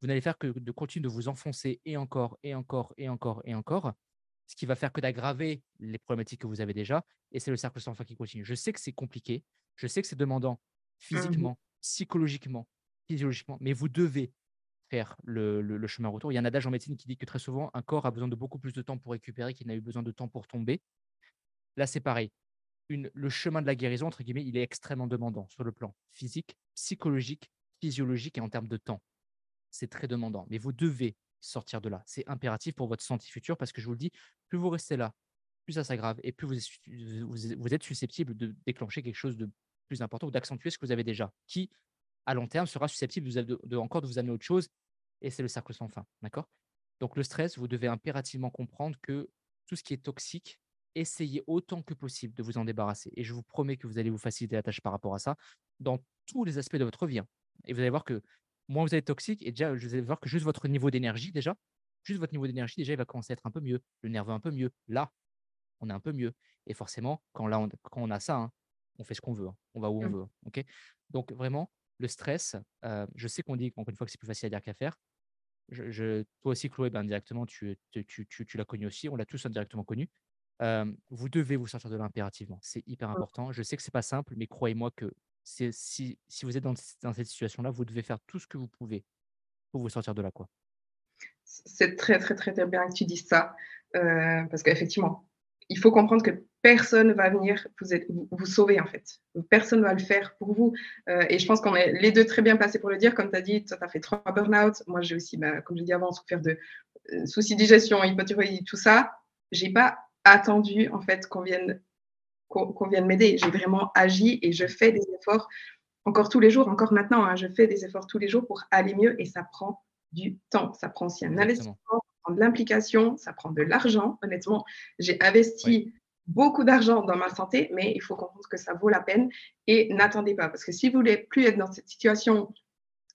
vous n'allez faire que de continuer de vous enfoncer et encore, et encore, et encore, et encore, ce qui va faire que d'aggraver les problématiques que vous avez déjà. Et c'est le cercle sans fin qui continue. Je sais que c'est compliqué, je sais que c'est demandant physiquement, mmh. Psychologiquement, physiologiquement, mais vous devez faire le, chemin retour. Il y a un adage en médecine qui dit que très souvent, un corps a besoin de beaucoup plus de temps pour récupérer qu'il n'a eu besoin de temps pour tomber. Là, c'est pareil. le chemin de la guérison, entre guillemets, il est extrêmement demandant sur le plan physique, psychologique, physiologique et en termes de temps. C'est très demandant. Mais vous devez sortir de là. C'est impératif pour votre santé future parce que je vous le dis, plus vous restez là, plus ça s'aggrave et plus vous, vous, êtes susceptible de déclencher quelque chose de plus important ou d'accentuer ce que vous avez déjà, qui, à long terme, sera susceptible de, encore de vous amener autre chose et c'est le cercle sans fin. D'accord? Donc, le stress, vous devez impérativement comprendre que tout ce qui est toxique, essayez autant que possible de vous en débarrasser. Et je vous promets que vous allez vous faciliter la tâche par rapport à ça dans tous les aspects de votre vie. Hein. Et vous allez voir que moins vous êtes toxique, et déjà, vous allez voir que juste votre niveau d'énergie, déjà, juste votre niveau d'énergie, déjà, il va commencer à être un peu mieux, le nerveux un peu mieux. Là, on est un peu mieux. Et forcément, quand, là, on, quand on a ça, hein, on fait ce qu'on veut, hein. on va où on mmh. veut. ok? Donc, vraiment, le stress, euh, je sais qu'on dit, encore une fois, que c'est plus facile à dire qu'à faire. Je, toi aussi, Chloé, ben, indirectement, tu, tu, tu, tu l'as connu aussi, on l'a tous indirectement connu vous devez vous sortir de l'impérativement. C'est hyper important. Je sais que c'est pas simple, mais croyez-moi que si, si vous êtes dans, cette situation-là, vous devez faire tout ce que vous pouvez pour vous sortir de là. Quoi. C'est très, très, très, très bien que tu dises ça. parce qu'effectivement, il faut comprendre que personne ne va venir vous, vous, sauver, en fait. Personne ne va le faire pour vous. et je pense qu'on est les deux très bien placés pour le dire. Comme tu as dit, toi, tu as fait trois burn-out. Moi, j'ai aussi, bah, comme je l'ai dit avant, souffert de soucis de digestion, hypothyroïdie, tout ça. J'ai pas attendu en fait qu'on vienne, qu'on vienne m'aider. J'ai vraiment agi et je fais des efforts encore tous les jours, encore maintenant. Hein, je fais des efforts tous les jours pour aller mieux et ça prend du temps. Ça prend aussi un investissement, ça prend de l'implication, ça prend de l'argent. Honnêtement, j'ai investi beaucoup d'argent dans ma santé, mais il faut comprendre que ça vaut la peine et n'attendez pas. Parce que si vous voulez plus être dans cette situation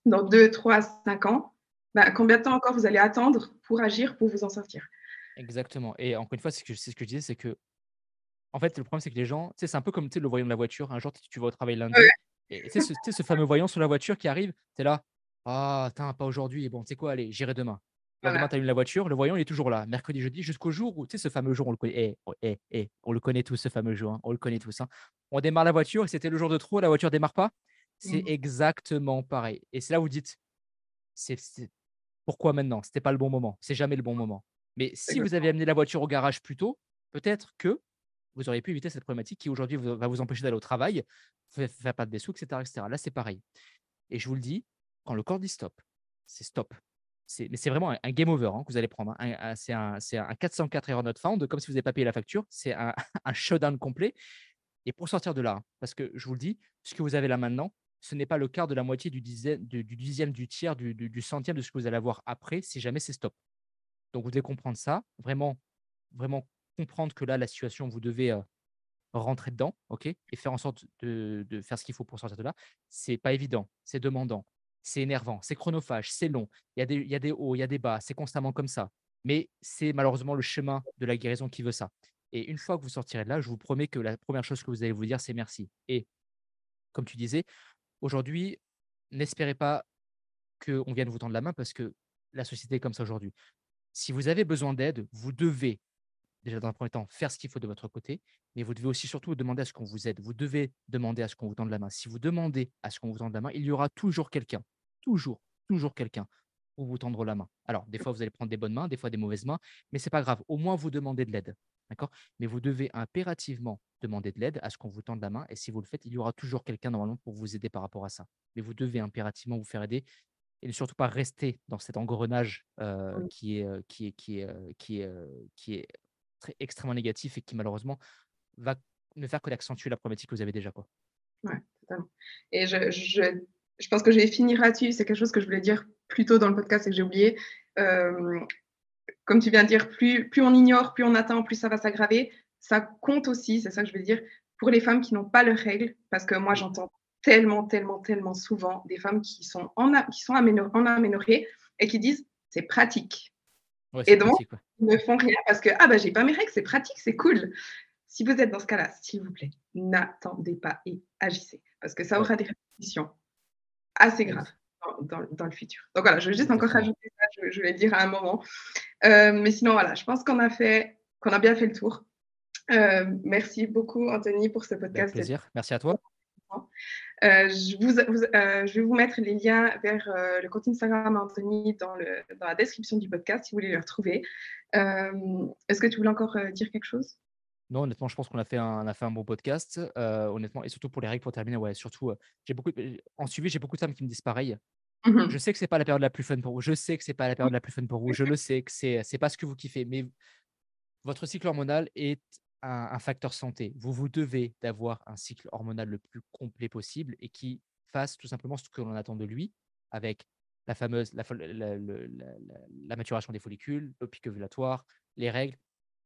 dans 2, 3, 5 ans, bah, combien de temps encore vous allez attendre pour agir, pour vous en sortir? Exactement. Et encore une fois, c'est ce que je disais, c'est que, en fait, le problème, c'est que les gens, c'est un peu comme le voyant de la voiture. Un jour, tu vas au travail lundi, et tu sais, ce, fameux voyant sur la voiture qui arrive, tu es là, ah, putain, pas aujourd'hui, et bon, tu sais quoi, allez, j'irai demain. Demain, tu allumes la voiture, le voyant, il est toujours là. Mercredi, jeudi, jusqu'au jour où, tu sais, ce fameux jour, on le connaît, eh, oh, eh, eh, on le connaît tous, ce fameux jour, hein, on le connaît tous. Hein. On démarre la voiture, et c'était le jour de trop, la voiture démarre pas? C'est mmh. exactement pareil. Et c'est là où vous dites, c'est pourquoi maintenant? C'était pas le bon moment. C'est jamais le bon moment. Mais si vous avez amené la voiture au garage plus tôt, peut-être que vous auriez pu éviter cette problématique qui aujourd'hui va vous empêcher d'aller au travail, faire pas de sous, etc., etc. Là, c'est pareil. Et je vous le dis, quand le corps dit stop, c'est stop. Mais c'est vraiment un, game over hein, que vous allez prendre. Hein. c'est un, un, 404 error not found, comme si vous n'avez pas payé la facture. C'est un, un showdown complet. Et pour sortir de là, hein, parce que je vous le dis, ce que vous avez là maintenant, ce n'est pas le quart de la moitié du dixième, du, dixième, du tiers, du, centième de ce que vous allez avoir après, si jamais c'est stop. Donc, vous devez comprendre ça, vraiment, vraiment comprendre que là, la situation, vous devez rentrer dedans, ok, et faire en sorte de, faire ce qu'il faut pour sortir de là. C'est pas évident, c'est demandant, c'est énervant, c'est chronophage, c'est long. Il y, a des, il y a des hauts, il y a des bas, c'est constamment comme ça. Mais c'est malheureusement le chemin de la guérison qui veut ça. Et une fois que vous sortirez de là, je vous promets que la première chose que vous allez vous dire, c'est merci. Et comme tu disais, aujourd'hui, n'espérez pas qu'on vienne vous tendre la main parce que la société est comme ça aujourd'hui. Si vous avez besoin d'aide, vous devez, déjà dans un premier temps, faire ce qu'il faut de votre côté, mais vous devez aussi surtout demander à ce qu'on vous aide. Vous devez demander à ce qu'on vous tende la main. Si vous demandez à ce qu'on vous tende la main, il y aura toujours quelqu'un, toujours, toujours quelqu'un pour vous tendre la main. Alors, des fois, vous allez prendre des bonnes mains, des fois des mauvaises mains, mais ce n'est pas grave. Au moins, vous demandez de l'aide. D'accord? Mais vous devez impérativement demander de l'aide à ce qu'on vous tende la main. Et si vous le faites, il y aura toujours quelqu'un normalement pour vous aider par rapport à ça. Mais vous devez impérativement vous faire aider et ne surtout pas rester dans cet engrenage qui est, qui est, qui est, qui est, qui est très, extrêmement négatif et qui malheureusement va ne faire que d'accentuer la problématique que vous avez déjà. Quoi. Ouais, totalement. Et je, je, je pense que je vais finir là-dessus. C'est quelque chose que je voulais dire plus tôt dans le podcast et que j'ai oublié. comme tu viens de dire, plus, plus on ignore, plus on attend, plus ça va s'aggraver. Ça compte aussi, c'est ça que je veux dire, pour les femmes qui n'ont pas leurs règles, parce que moi j'entends tellement, tellement, tellement souvent des femmes qui sont en, qui sont en aménorrhée et qui disent c'est pratique. et donc, ne font rien parce que ah bah j'ai pas mes règles, c'est pratique, c'est cool. Si vous êtes dans ce cas-là, s'il vous plaît, n'attendez pas et agissez parce que ça aura des répercussions assez graves dans, dans, le futur. Donc voilà, je vais juste encore rajouter ça, je, vais le dire à un moment. Euh, mais sinon, voilà, je pense qu'on a fait, qu'on a bien fait le tour. Euh, merci beaucoup, Anthony, pour ce podcast. Avec plaisir. Merci à toi. Euh, je, vous, euh, je, vais vous mettre les liens vers euh, le compte Instagram Anthony dans, le, dans, la description du podcast si vous voulez le retrouver. Est-ce que tu voulais encore dire quelque chose? Non, honnêtement, je pense qu'on a fait un, a fait un bon podcast, honnêtement, et surtout pour les règles, pour terminer, ouais, surtout, j'ai beaucoup, en suivi, j'ai beaucoup de femmes qui me disent pareil. Mmh je sais que c'est pas la période la plus fun pour vous. Je sais que c'est pas la période la plus fun pour vous. Je le sais que c'est c'est pas ce que vous kiffez, mais votre cycle hormonal est un, facteur santé. Vous vous devez d'avoir un cycle hormonal le plus complet possible et qui fasse tout simplement ce que l'on attend de lui, avec la fameuse la, maturation des follicules, le pic ovulatoire, les règles.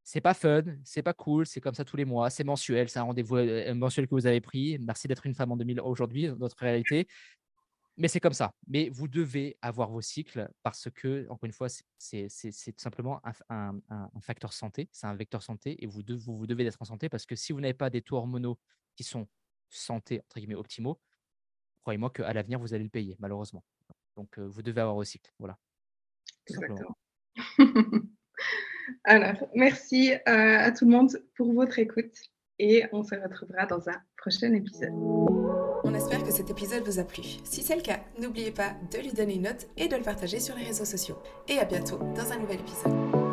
C'est pas fun, c'est pas cool, c'est comme ça tous les mois, c'est mensuel, c'est un rendez-vous euh, mensuel que vous avez pris. Merci d'être une femme en 2000 aujourd'hui, notre réalité mais c'est comme ça. Mais vous devez avoir vos cycles parce que, encore une fois, c'est tout simplement un, facteur santé, c'est un vecteur santé et vous, vous, devez être en santé parce que si vous n'avez pas des taux hormonaux qui sont santé, entre guillemets, optimaux, croyez-moi qu'à l'avenir, vous allez le payer, malheureusement. Donc, vous devez avoir cycles. Voilà. Exactement. Alors, merci euh, à tout le monde pour votre écoute et on se retrouvera dans un prochain épisode. On espère que cet épisode vous a plu. Si c'est le cas, n'oubliez pas de lui donner une note et de le partager sur les réseaux sociaux. Et à bientôt dans un nouvel épisode.